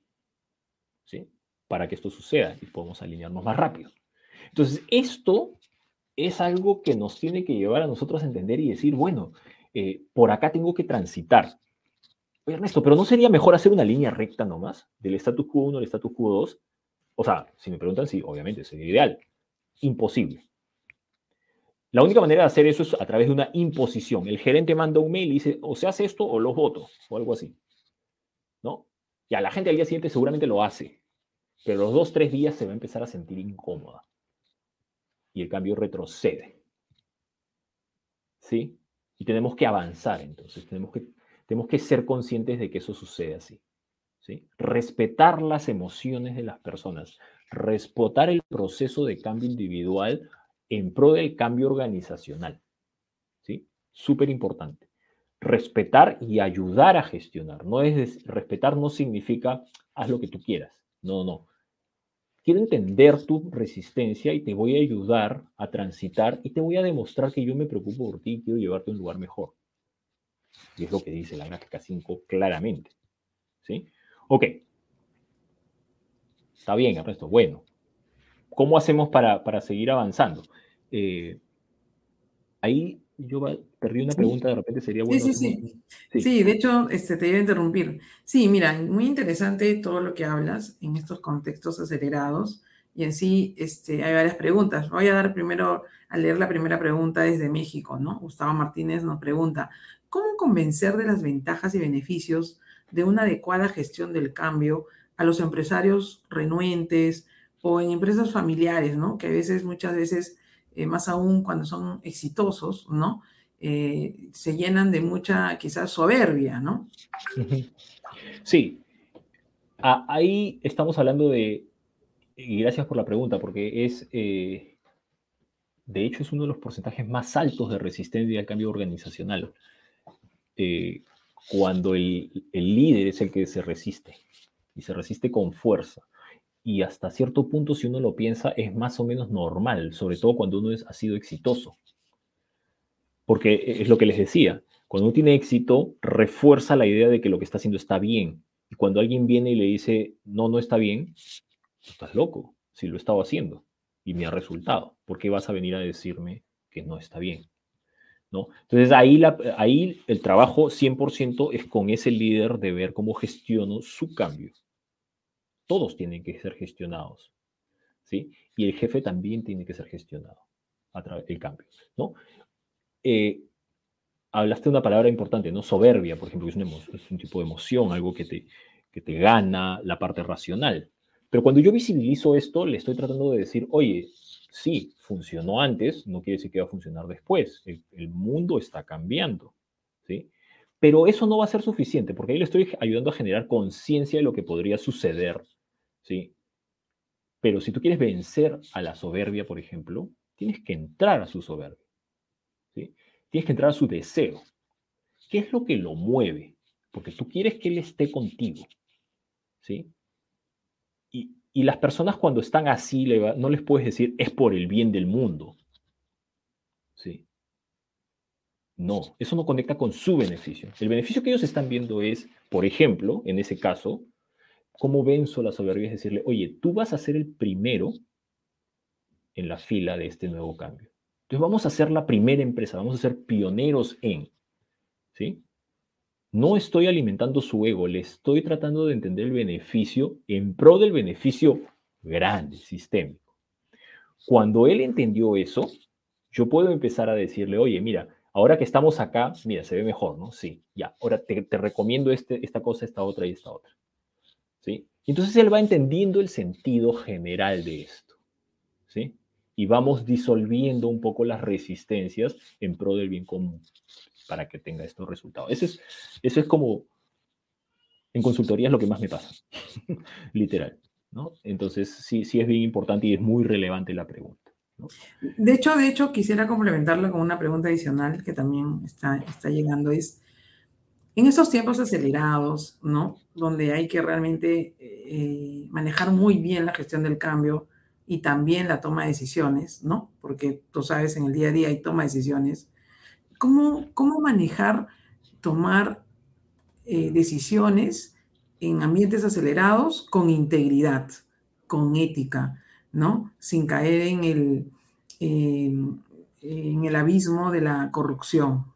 ¿sí? Para que esto suceda y podamos alinearnos más rápido. Entonces, esto es algo que nos tiene que llevar a nosotros a entender y decir, bueno, eh, por acá tengo que transitar. Oye, Ernesto, pero ¿no sería mejor hacer una línea recta nomás del status quo 1 al status quo 2? O sea, si me preguntan, sí, obviamente sería ideal. Imposible. La única manera de hacer eso es a través de una imposición. El gerente manda un mail y dice, o se hace esto o los voto, o algo así. ¿No? Y a la gente al día siguiente seguramente lo hace, pero los dos, tres días se va a empezar a sentir incómoda. Y el cambio retrocede. ¿Sí? Y tenemos que avanzar entonces, tenemos que, tenemos que ser conscientes de que eso sucede así. ¿sí? Respetar las emociones de las personas, respetar el proceso de cambio individual en pro del cambio organizacional. ¿Sí? Súper importante. Respetar y ayudar a gestionar. No es respetar no significa haz lo que tú quieras. No, no. Quiero entender tu resistencia y te voy a ayudar a transitar y te voy a demostrar que yo me preocupo por ti y quiero llevarte a un lugar mejor. Y es lo que dice la gráfica 5 claramente. ¿Sí? Ok. Está bien, Ernesto. Bueno, ¿cómo hacemos para, para seguir avanzando? Eh, ahí yo perdí una pregunta, de repente sería bueno. Sí, sí, sí. Sí, de hecho, este, te iba a interrumpir. Sí, mira, muy interesante todo lo que hablas en estos contextos acelerados. Y en sí, este, hay varias preguntas. Voy a dar primero a leer la primera pregunta desde México, ¿no? Gustavo Martínez nos pregunta, ¿cómo convencer de las ventajas y beneficios de una adecuada gestión del cambio a los empresarios renuentes o en empresas familiares, ¿no? Que a veces, muchas veces, eh, más aún cuando son exitosos, ¿no? Eh, se llenan de mucha, quizás, soberbia, ¿no? Sí. ahí estamos hablando de, y gracias por la pregunta, porque es, eh, de hecho, es uno de los porcentajes más altos de resistencia al cambio organizacional. cuando el, el líder es el que se resiste, y se resiste con fuerza y hasta cierto punto, si uno lo piensa, es más o menos normal, sobre todo cuando uno es, ha sido exitoso. Porque e, es lo que les decía, cuando uno tiene éxito, refuerza la idea de que lo que está haciendo está bien. Y cuando alguien viene y le dice, no, no está bien, estás loco, si lo he estado haciendo y me ha resultado, ¿por qué vas a venir a decirme que no está bien? ¿No? Entonces ahí, ahí el trabajo 100% es con ese líder de ver cómo gestiono su cambio todos tienen que ser gestionados, ¿sí? Y el jefe también tiene que ser gestionado a través del cambio, ¿no? Eh, hablaste de una palabra importante, ¿no? Soberbia, por ejemplo, es un, es un tipo de emoción, algo que te, que te gana la parte racional. Pero cuando yo visibilizo esto, le estoy tratando de decir, oye, sí, funcionó antes, no quiere decir que va a funcionar después. El, el, mundo está cambiando, ¿sí? Pero eso no va a ser suficiente, porque ahí le estoy ayudando a generar conciencia de lo que podría suceder ¿sí? Pero si tú quieres vencer a la soberbia, por ejemplo, tienes que entrar a su soberbia, ¿sí? Tienes que entrar a su deseo. ¿Qué es lo que lo mueve? Porque tú quieres que él esté contigo, ¿sí? Y, y las personas cuando están así, no les puedes decir, es por el bien del mundo, ¿sí? No, eso no conecta con su beneficio. El beneficio que ellos están viendo es, por ejemplo, en ese caso, ¿Cómo venzo la soberbia? Es decirle, oye, tú vas a ser el primero en la fila de este nuevo cambio. Entonces vamos a ser la primera empresa, vamos a ser pioneros en, ¿sí? No estoy alimentando su ego, le estoy tratando de entender el beneficio en pro del beneficio grande, sistémico. Cuando él entendió eso, yo puedo empezar a decirle, oye, mira, ahora que estamos acá, mira, se ve mejor, ¿no? Sí, ya, ahora te, recomiendo este, esta cosa, esta otra y esta otra. ¿Sí? Entonces él va entendiendo el sentido general de esto. ¿Sí? Y vamos disolviendo un poco las resistencias en pro del bien común para que tenga estos resultados. Eso es, eso es como, en consultoría es lo que más me pasa, *laughs* literal. ¿no? Entonces, sí, sí es bien importante y es muy relevante la pregunta. De hecho, de hecho, quisiera complementarlo con una pregunta adicional que también está, está llegando, es, en estos tiempos acelerados, ¿no? Donde hay que realmente eh, manejar muy bien la gestión del cambio y también la toma de decisiones, ¿no? Porque tú sabes, en el día a día hay toma de decisiones. ¿Cómo, cómo manejar, tomar eh, decisiones en ambientes acelerados con integridad, con ética, ¿no? Sin caer en el, en el abismo de la corrupción.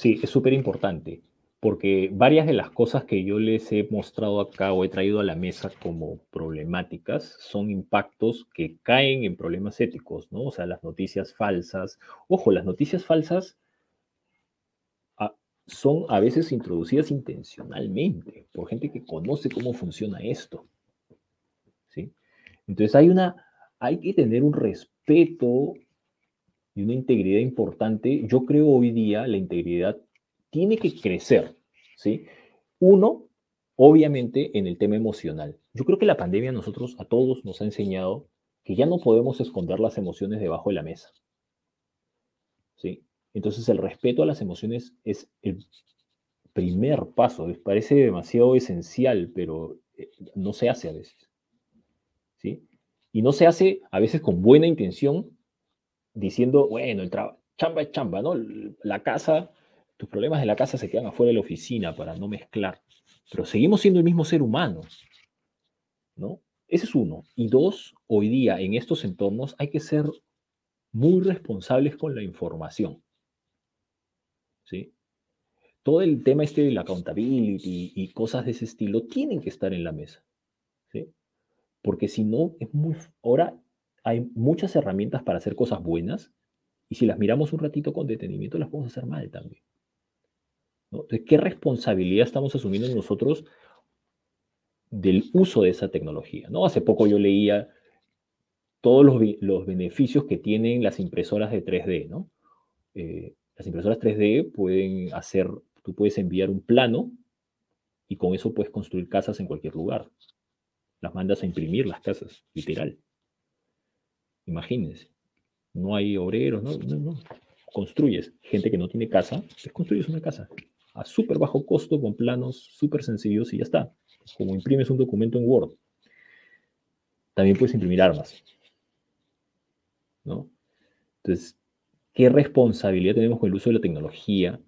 Sí, es súper importante, porque varias de las cosas que yo les he mostrado acá o he traído a la mesa como problemáticas son impactos que caen en problemas éticos, ¿no? O sea, las noticias falsas. Ojo, las noticias falsas son a veces introducidas intencionalmente por gente que conoce cómo funciona esto. ¿sí? Entonces hay, una, hay que tener un respeto y una integridad importante. Yo creo hoy día la integridad tiene que crecer. ¿sí? Uno, obviamente, en el tema emocional. Yo creo que la pandemia a nosotros, a todos, nos ha enseñado que ya no podemos esconder las emociones debajo de la mesa. ¿sí? Entonces el respeto a las emociones es el primer paso. Parece demasiado esencial, pero eh, no se hace a veces. ¿sí? Y no se hace a veces con buena intención, diciendo, bueno, el chamba es chamba, ¿no? La casa, tus problemas de la casa se quedan afuera de la oficina para no mezclar. Pero seguimos siendo el mismo ser humano, ¿no? Ese es uno. Y dos, hoy día en estos entornos hay que ser muy responsables con la información. ¿sí? Todo el tema este de la accountability y cosas de ese estilo tienen que estar en la mesa, ¿sí? Porque si no, es muy... Ahora hay muchas herramientas para hacer cosas buenas y si las miramos un ratito con detenimiento las podemos hacer mal también. Entonces, ¿qué responsabilidad estamos asumiendo nosotros del uso de esa tecnología? ¿no? Hace poco yo leía todos los, los beneficios que tienen las impresoras de 3D, ¿no? Eh, las impresoras 3D pueden hacer, tú puedes enviar un plano y con eso puedes construir casas en cualquier lugar. Las mandas a imprimir las casas, literal. Imagínense. No hay obreros, no, no, no. Construyes. Gente que no tiene casa, pues construyes una casa a súper bajo costo con planos súper sencillos y ya está. Como imprimes un documento en Word. También puedes imprimir armas. ¿No? Entonces, qué responsabilidad tenemos con el uso de la tecnología.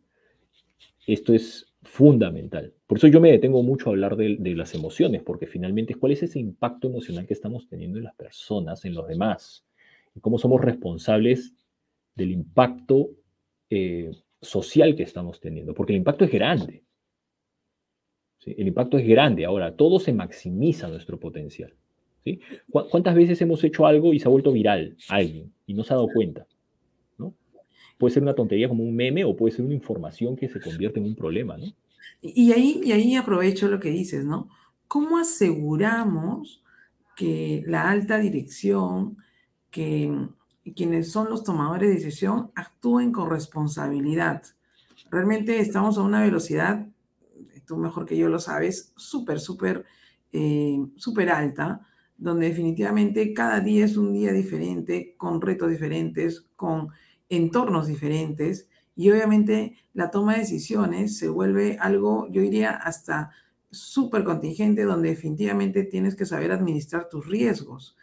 Esto es fundamental. Por eso yo me detengo mucho a hablar de, las emociones, porque finalmente, ¿cuál es ese impacto emocional que estamos teniendo en las personas, en los demás? Cómo somos responsables del impacto eh, social que estamos teniendo, porque el impacto es grande. El impacto es grande. Ahora, todo se maximiza nuestro potencial. ¿Cuántas veces hemos hecho algo y se ha vuelto viral alguien y no se ha dado cuenta? puede ser una tontería como un meme o puede ser una información que se convierte en un problema, ¿no? Y ahí, y ahí aprovecho lo que dices, ¿no? ¿Cómo aseguramos que la alta dirección, que quienes son los tomadores de decisión, actúen con responsabilidad? Realmente estamos a una velocidad, tú mejor que yo lo sabes, súper, súper, eh, súper alta, donde definitivamente cada día es un día diferente, con retos diferentes, con entornos diferentes y obviamente la toma de decisiones se vuelve algo, yo diría, hasta súper contingente donde definitivamente tienes que saber administrar tus riesgos.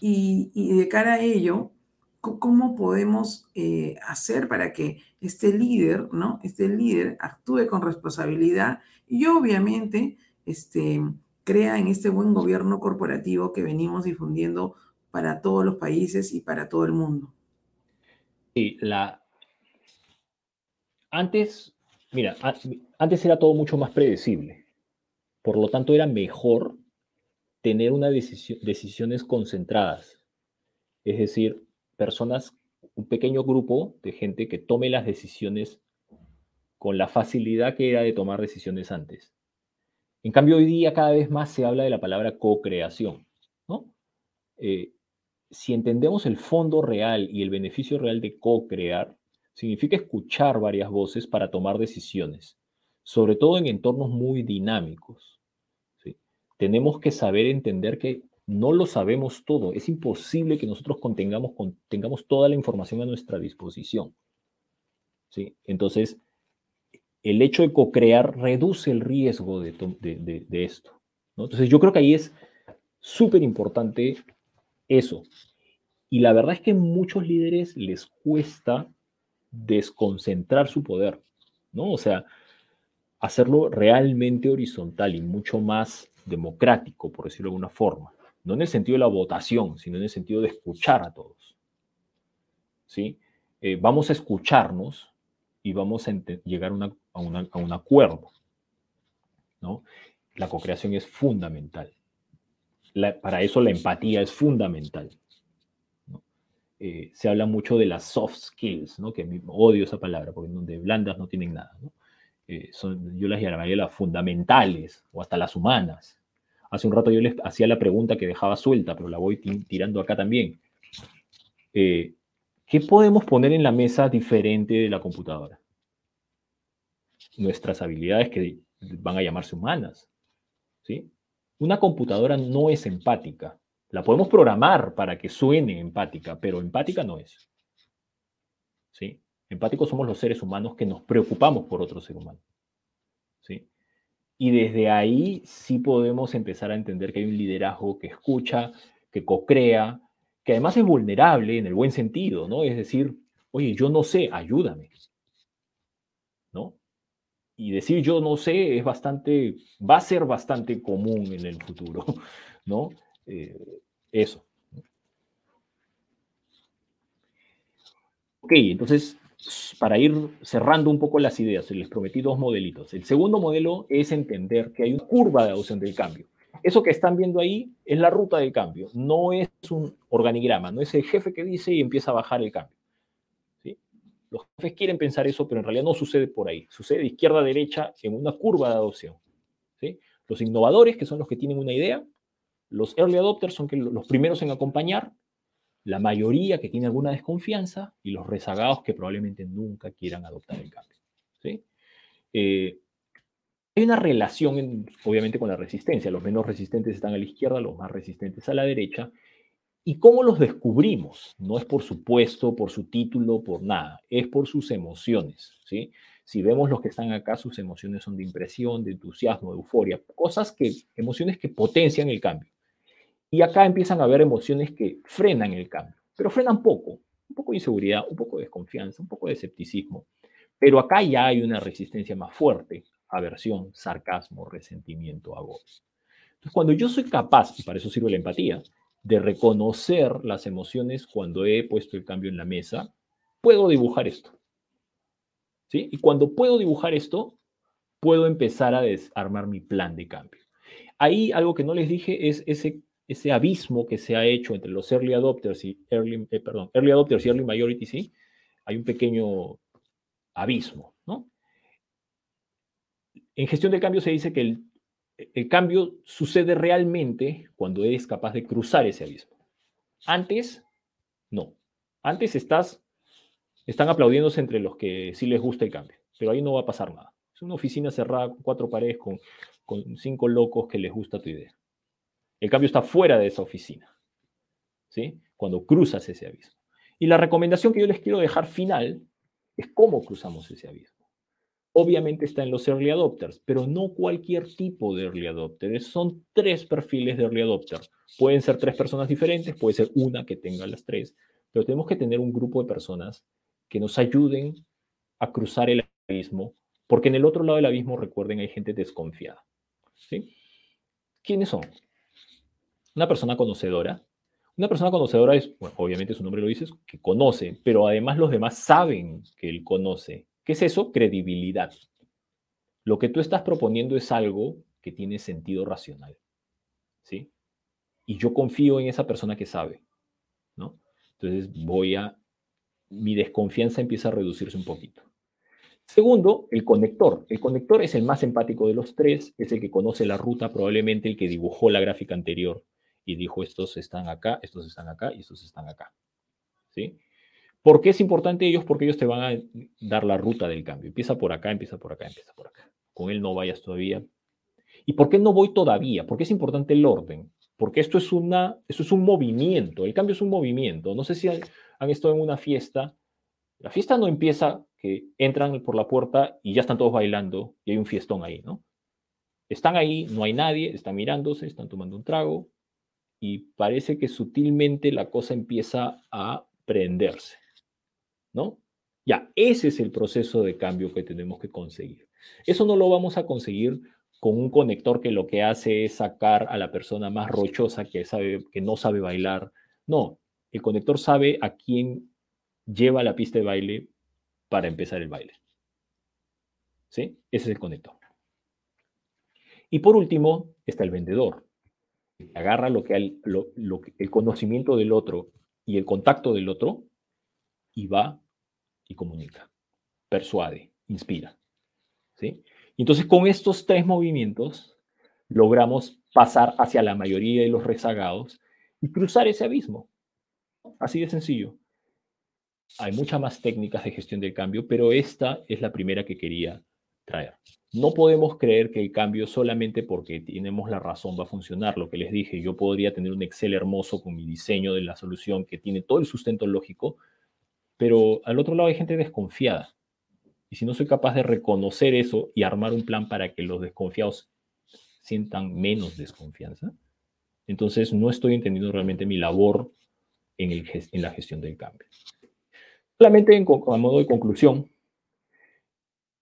Y, de cara a ello, ¿cómo podemos eh, hacer para que este líder, ¿no? Este líder actúe con responsabilidad y obviamente este, crea en este buen gobierno corporativo que venimos difundiendo para todos los países y para todo el mundo? la... Antes, mira, antes era todo mucho más predecible. Por lo tanto, era mejor tener unas decisiones concentradas. Es decir, personas, un pequeño grupo de gente que tome las decisiones con la facilidad que era de tomar decisiones antes. En cambio, hoy día cada vez más se habla de la palabra co-creación. ¿no? Eh, si entendemos el fondo real y el beneficio real de co-crear, significa escuchar varias voces para tomar decisiones, sobre todo en entornos muy dinámicos. Tenemos que saber entender que no lo sabemos todo. Es imposible que nosotros contengamos, tengamos toda la información a nuestra disposición. ¿sí? Entonces, el hecho de co-crear reduce el riesgo de, esto. Entonces, yo creo que ahí es súper importante eso. Y la verdad es que a muchos líderes les cuesta desconcentrar su poder, ¿no? O sea, hacerlo realmente horizontal y mucho más democrático, por decirlo de alguna forma. No en el sentido de la votación, sino en el sentido de escuchar a todos. ¿Sí? Eh, vamos a escucharnos y vamos a llegar a, un acuerdo. ¿no? La co-creación es fundamental. para eso la empatía es fundamental. Eh, se habla mucho de las soft skills, ¿no? que odio esa palabra, porque donde blandas no tienen nada. Eh, son, yo las llamaría las fundamentales o hasta las humanas. Hace un rato yo les hacía la pregunta que dejaba suelta, pero la voy tirando acá también. Eh, ¿Qué podemos poner en la mesa diferente de la computadora? Nuestras habilidades que van a llamarse humanas. ¿sí? Una computadora no es empática. La podemos programar para que suene empática, pero empática no es. ¿Sí? Empáticos somos los seres humanos que nos preocupamos por otro ser humano. Y desde ahí sí podemos empezar a entender que hay un liderazgo que escucha, que co-crea, que además es vulnerable en el buen sentido, ¿no? Es decir, oye, yo no sé, ayúdame. ¿No? Y decir yo no sé es bastante, va a ser bastante común en el futuro, *laughs* ¿no? Eh, eso. Ok, entonces para ir cerrando un poco las ideas, les prometí dos modelitos. El segundo modelo es entender que hay una curva de adopción del cambio. Eso que están viendo ahí es la ruta del cambio, no es un organigrama, no es el jefe que dice y empieza a bajar el cambio. ¿sí? Los jefes quieren pensar eso, pero en realidad no sucede por ahí. Sucede de izquierda a derecha en una curva de adopción. ¿sí? Los innovadores, que son los que tienen una idea, los early adopters son los primeros en acompañar, la mayoría que tiene alguna desconfianza y los rezagados que probablemente nunca quieran adoptar el cambio. ¿sí? Eh, hay una relación, obviamente, con la resistencia. Los menos resistentes están a la izquierda, los más resistentes a la derecha. ¿Y cómo los descubrimos? No es por su puesto, por su título, por nada. Es por sus emociones. ¿sí? Si vemos los que están acá, sus emociones son de impresión, de entusiasmo, de euforia. Cosas que, emociones que potencian el cambio. Y acá empiezan a haber emociones que frenan el cambio, pero frenan poco, un poco de inseguridad, un poco de desconfianza, un poco de escepticismo. Pero acá ya hay una resistencia más fuerte, aversión, sarcasmo, resentimiento, agobio. Entonces, cuando yo soy capaz, y para eso sirve la empatía, de reconocer las emociones cuando he puesto el cambio en la mesa, puedo dibujar esto. ¿Sí? Y cuando puedo dibujar esto, puedo empezar a desarmar mi plan de cambio. Ahí algo que no les dije es ese ese abismo que se ha hecho entre los early adopters y early, eh, perdón, early adopters y early majority, sí, hay un pequeño abismo, ¿no? En gestión de cambio se dice que el cambio sucede realmente cuando eres capaz de cruzar ese abismo. Antes, no. Antes estás, están aplaudiéndose entre los que sí les gusta el cambio, pero ahí no va a pasar nada. Es una oficina cerrada con cuatro paredes con, con cinco locos que les gusta tu idea. El cambio está fuera de esa oficina, ¿sí? Cuando cruzas ese abismo. Y la recomendación que yo les quiero dejar final es cómo cruzamos ese abismo. Obviamente está en los early adopters, pero no cualquier tipo de early adopter. Son tres perfiles de early adopter. Pueden ser tres personas diferentes, puede ser una que tenga las tres, pero tenemos que tener un grupo de personas que nos ayuden a cruzar el abismo, porque en el otro lado del abismo, recuerden, hay gente desconfiada. ¿sí? ¿Quiénes son? Una persona conocedora. Una persona conocedora es, bueno, obviamente su nombre lo dice, que conoce, pero además los demás saben que él conoce. ¿Qué es eso? Credibilidad. Lo que tú estás proponiendo es algo que tiene sentido racional. ¿Sí? Y yo confío en esa persona que sabe. ¿no? Entonces voy a, mi desconfianza empieza a reducirse un poquito. Segundo, el conector. El conector es el más empático de los tres, es el que conoce la ruta, probablemente el que dibujó la gráfica anterior y dijo estos están acá, estos están acá y estos están acá. ¿Sí? ¿Por qué es importante ellos? Porque ellos te van a dar la ruta del cambio. Empieza por acá, empieza por acá, empieza por acá. Con él no vayas todavía. ¿Y por qué no voy todavía? Porque es importante el orden. Porque esto es, una, esto es un movimiento. El cambio es un movimiento. No sé si han, han estado en una fiesta. La fiesta no empieza que entran por la puerta y ya están todos bailando y hay un fiestón ahí, ¿no? Están ahí, no hay nadie, están mirándose, están tomando un trago y parece que sutilmente la cosa empieza a prenderse, ¿no? Ya, ese es el proceso de cambio que tenemos que conseguir. Eso no lo vamos a conseguir con un conector que lo que hace es sacar a la persona más rochosa que, sabe, que no sabe bailar. No, el conector sabe a quién lleva la pista de baile para empezar el baile. ¿Sí? Ese es el conector. Y por último está el vendedor. Agarra lo que, lo, el conocimiento del otro y el contacto del otro y va y comunica, persuade, inspira. ¿sí? entonces con estos tres movimientos logramos pasar hacia la mayoría de los rezagados y cruzar ese abismo. Así de sencillo. Hay muchas más técnicas de gestión del cambio, pero esta es la primera que quería traer. No podemos creer que el cambio solamente porque tenemos la razón va a funcionar. Lo que les dije, yo podría tener un Excel hermoso con mi diseño de la solución que tiene todo el sustento lógico, pero al otro lado hay gente desconfiada. Y si no soy capaz de reconocer eso y armar un plan para que los desconfiados sientan menos desconfianza, entonces no estoy entendiendo realmente mi labor en, la gestión del cambio. Solamente a modo de conclusión,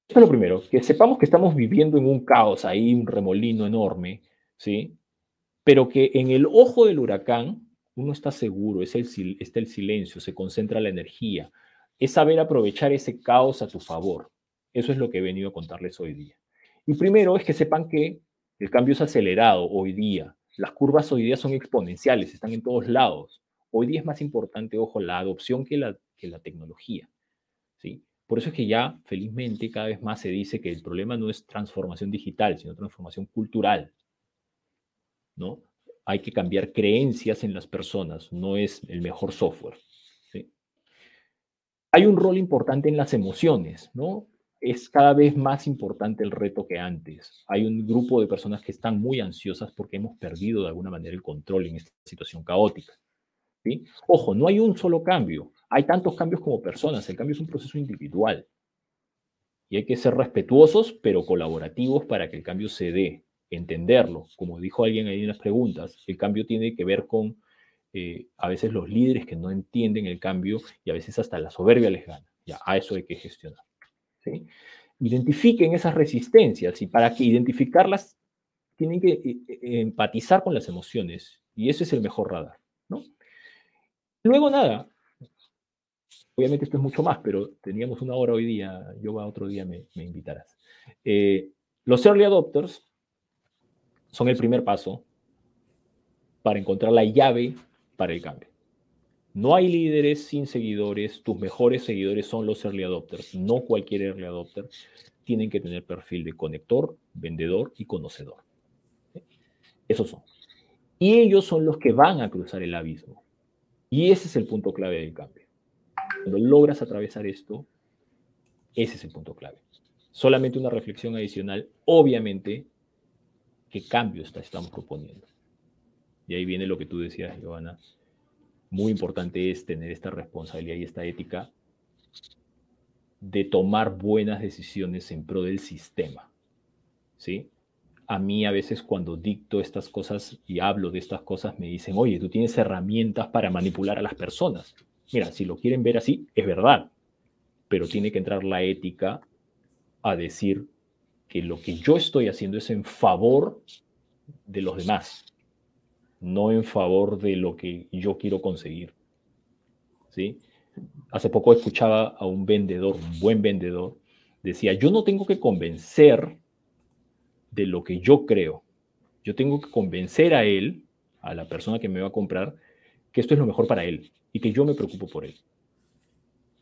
esto es lo primero, que sepamos que estamos viviendo en un caos ahí, un remolino enorme, ¿sí? Pero que en el ojo del huracán uno está seguro, es el, está el silencio, se concentra la energía, es saber aprovechar ese caos a tu favor. Eso es lo que he venido a contarles hoy día. Y primero es que sepan que el cambio es acelerado hoy día. Las curvas hoy día son exponenciales, están en todos lados. Hoy día es más importante, ojo, la adopción que la, que la tecnología. Por eso es que ya, felizmente, cada vez más se dice que el problema no es transformación digital, sino transformación cultural. ¿no? Hay que cambiar creencias en las personas, no es el mejor software. Hay un rol importante en las emociones, ¿no? Es cada vez más importante el reto que antes. Hay un grupo de personas que están muy ansiosas porque hemos perdido de alguna manera el control en esta situación caótica. Ojo, no hay un solo cambio. Hay tantos cambios como personas. El cambio es un proceso individual. Y hay que ser respetuosos, pero colaborativos para que el cambio se dé. Entenderlo. Como dijo alguien ahí en las preguntas, el cambio tiene que ver con eh, a veces los líderes que no entienden el cambio y a veces hasta la soberbia les gana. Ya, a eso hay que gestionar. Identifiquen esas resistencias y para que identificarlas tienen que eh, eh, empatizar con las emociones y ese es el mejor radar. ¿no? Luego nada, Obviamente esto es mucho más, pero teníamos una hora hoy día, yo a otro día me, invitarás. Eh, los early adopters son el primer paso para encontrar la llave para el cambio. No hay líderes sin seguidores, tus mejores seguidores son los early adopters, no cualquier early adopter. Tienen que tener perfil de conector, vendedor y conocedor. Esos son. Y ellos son los que van a cruzar el abismo. Y ese es el punto clave del cambio. Cuando logras atravesar esto, ese es el punto clave. Solamente una reflexión adicional, obviamente, ¿qué cambio estamos proponiendo? Y ahí viene lo que tú decías, Giovanna. Muy importante es tener esta responsabilidad y esta ética de tomar buenas decisiones en pro del sistema. ¿Sí? A mí a veces cuando dicto estas cosas y hablo de estas cosas me dicen, oye, tú tienes herramientas para manipular a las personas. Mira, si lo quieren ver así, es verdad, pero tiene que entrar la ética a decir que lo que yo estoy haciendo es en favor de los demás, no en favor de lo que yo quiero conseguir. ¿Sí? Hace poco escuchaba a un vendedor, un buen vendedor, decía, yo no tengo que convencer de lo que yo creo, yo tengo que convencer a él, a la persona que me va a comprar, que esto es lo mejor para él y que yo me preocupo por él.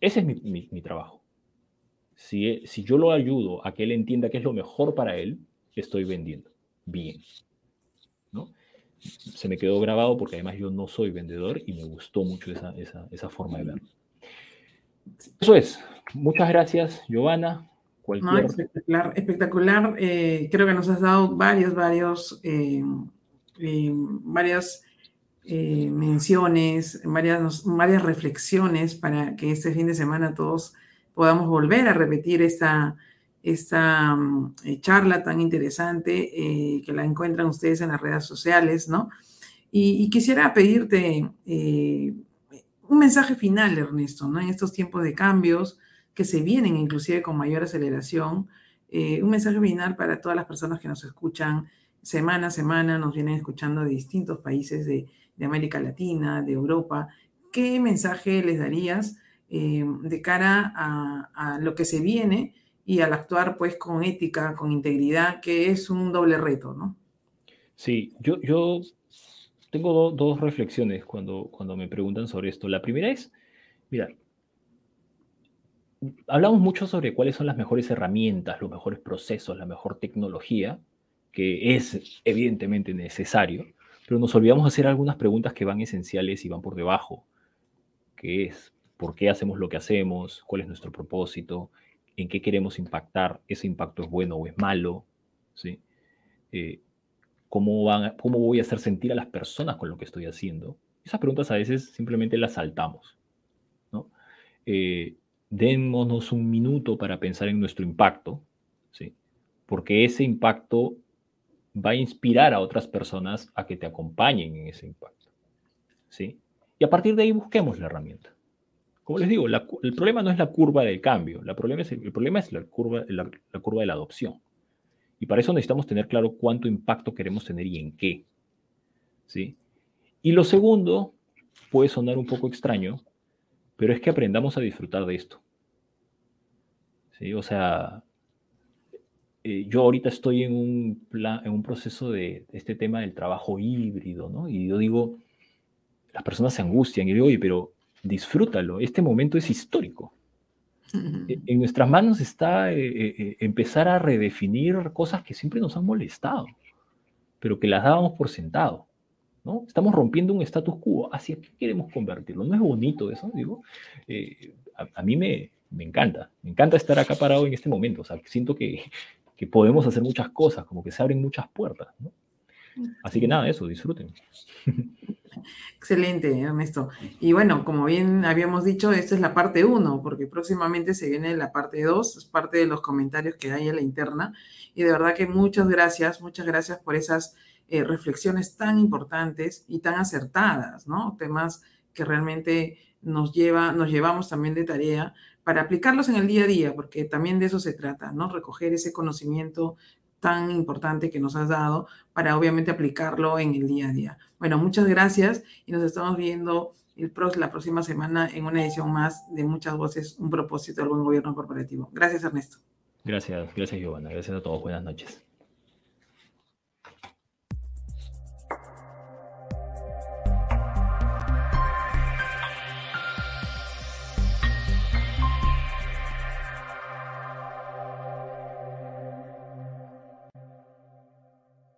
Ese es mi, trabajo. Si, si yo lo ayudo a que él entienda que es lo mejor para él, estoy vendiendo bien. ¿no? Se me quedó grabado porque además yo no soy vendedor y me gustó mucho esa, esa, esa forma de verlo. Eso es. Muchas gracias, Giovanna. espectacular, espectacular. Eh, creo que nos has dado varios, varios, eh, eh, varias menciones, varias, varias reflexiones para que este fin de semana todos podamos volver a repetir esta, esta mm, charla tan interesante que la encuentran ustedes en las redes sociales, ¿no? Y, quisiera pedirte un mensaje final, Ernesto, ¿no? En estos tiempos de cambios que se vienen inclusive con mayor aceleración, eh, un mensaje final para todas las personas que nos escuchan semana a semana, nos vienen escuchando de distintos países de, América Latina, de Europa. ¿Qué mensaje les darías eh, de cara a, lo que se viene y al actuar pues con ética, con integridad, que es un doble reto, ¿no? Sí, yo, yo tengo dos reflexiones cuando, cuando me preguntan sobre esto. La primera es, mira, hablamos mucho sobre cuáles son las mejores herramientas, los mejores procesos, la mejor tecnología, que es evidentemente necesario, pero nos olvidamos hacer algunas preguntas que van esenciales y van por debajo, que es, ¿por qué hacemos lo que hacemos? ¿Cuál es nuestro propósito? ¿En qué queremos impactar? ¿Ese impacto es bueno o es malo? ¿Sí? Eh, ¿Cómo, van, ¿Cómo voy a hacer sentir a las personas con lo que estoy haciendo? Esas preguntas a veces simplemente las saltamos. ¿no? Eh, démonos un minuto para pensar en nuestro impacto, ¿sí? porque ese impacto va a inspirar a otras personas a que te acompañen en ese impacto. ¿sí? Y a partir de ahí busquemos la herramienta. Como les digo, el problema no es la curva del cambio, la el problema es la, curva, la curva de la adopción. Y para eso necesitamos tener claro cuánto impacto queremos tener y en qué. ¿sí? Y lo segundo puede sonar un poco extraño, pero es que aprendamos a disfrutar de esto. ¿Sí? O sea, eh, yo ahorita estoy en un, en un proceso de este tema del trabajo híbrido, ¿no? Y yo digo, las personas se angustian y digo, oye, pero disfrútalo, este momento es histórico. En nuestras manos está eh, eh, eh, empezar a redefinir cosas que siempre nos han molestado, pero que las dábamos por sentado. ¿no? Estamos rompiendo un status quo. ¿Hacia qué queremos convertirlo? ¿No es bonito eso? Digo, a, mí me, me, encanta. Me encanta estar acá parado en este momento. O sea, siento que, que podemos hacer muchas cosas, como que se abren muchas puertas. ¿no? Así que nada, eso, disfruten. Excelente, Ernesto. Y bueno, como bien habíamos dicho, esta es la parte 1, porque próximamente se viene la parte 2, es parte de los comentarios que hay en la interna. Y de verdad que muchas gracias, muchas gracias por esas eh, reflexiones tan importantes y tan acertadas, ¿no? Temas que realmente nos, lleva, nos llevamos también de tarea para aplicarlos en el día a día, porque también de eso se trata, ¿no? Recoger ese conocimiento tan importante que nos has dado para obviamente aplicarlo en el día a día. Bueno, muchas gracias y nos estamos viendo el la próxima semana en una edición más de Muchas Voces, un propósito del buen gobierno corporativo. Gracias, Ernesto. Gracias, gracias, Giovanna. Gracias a todos. Buenas noches.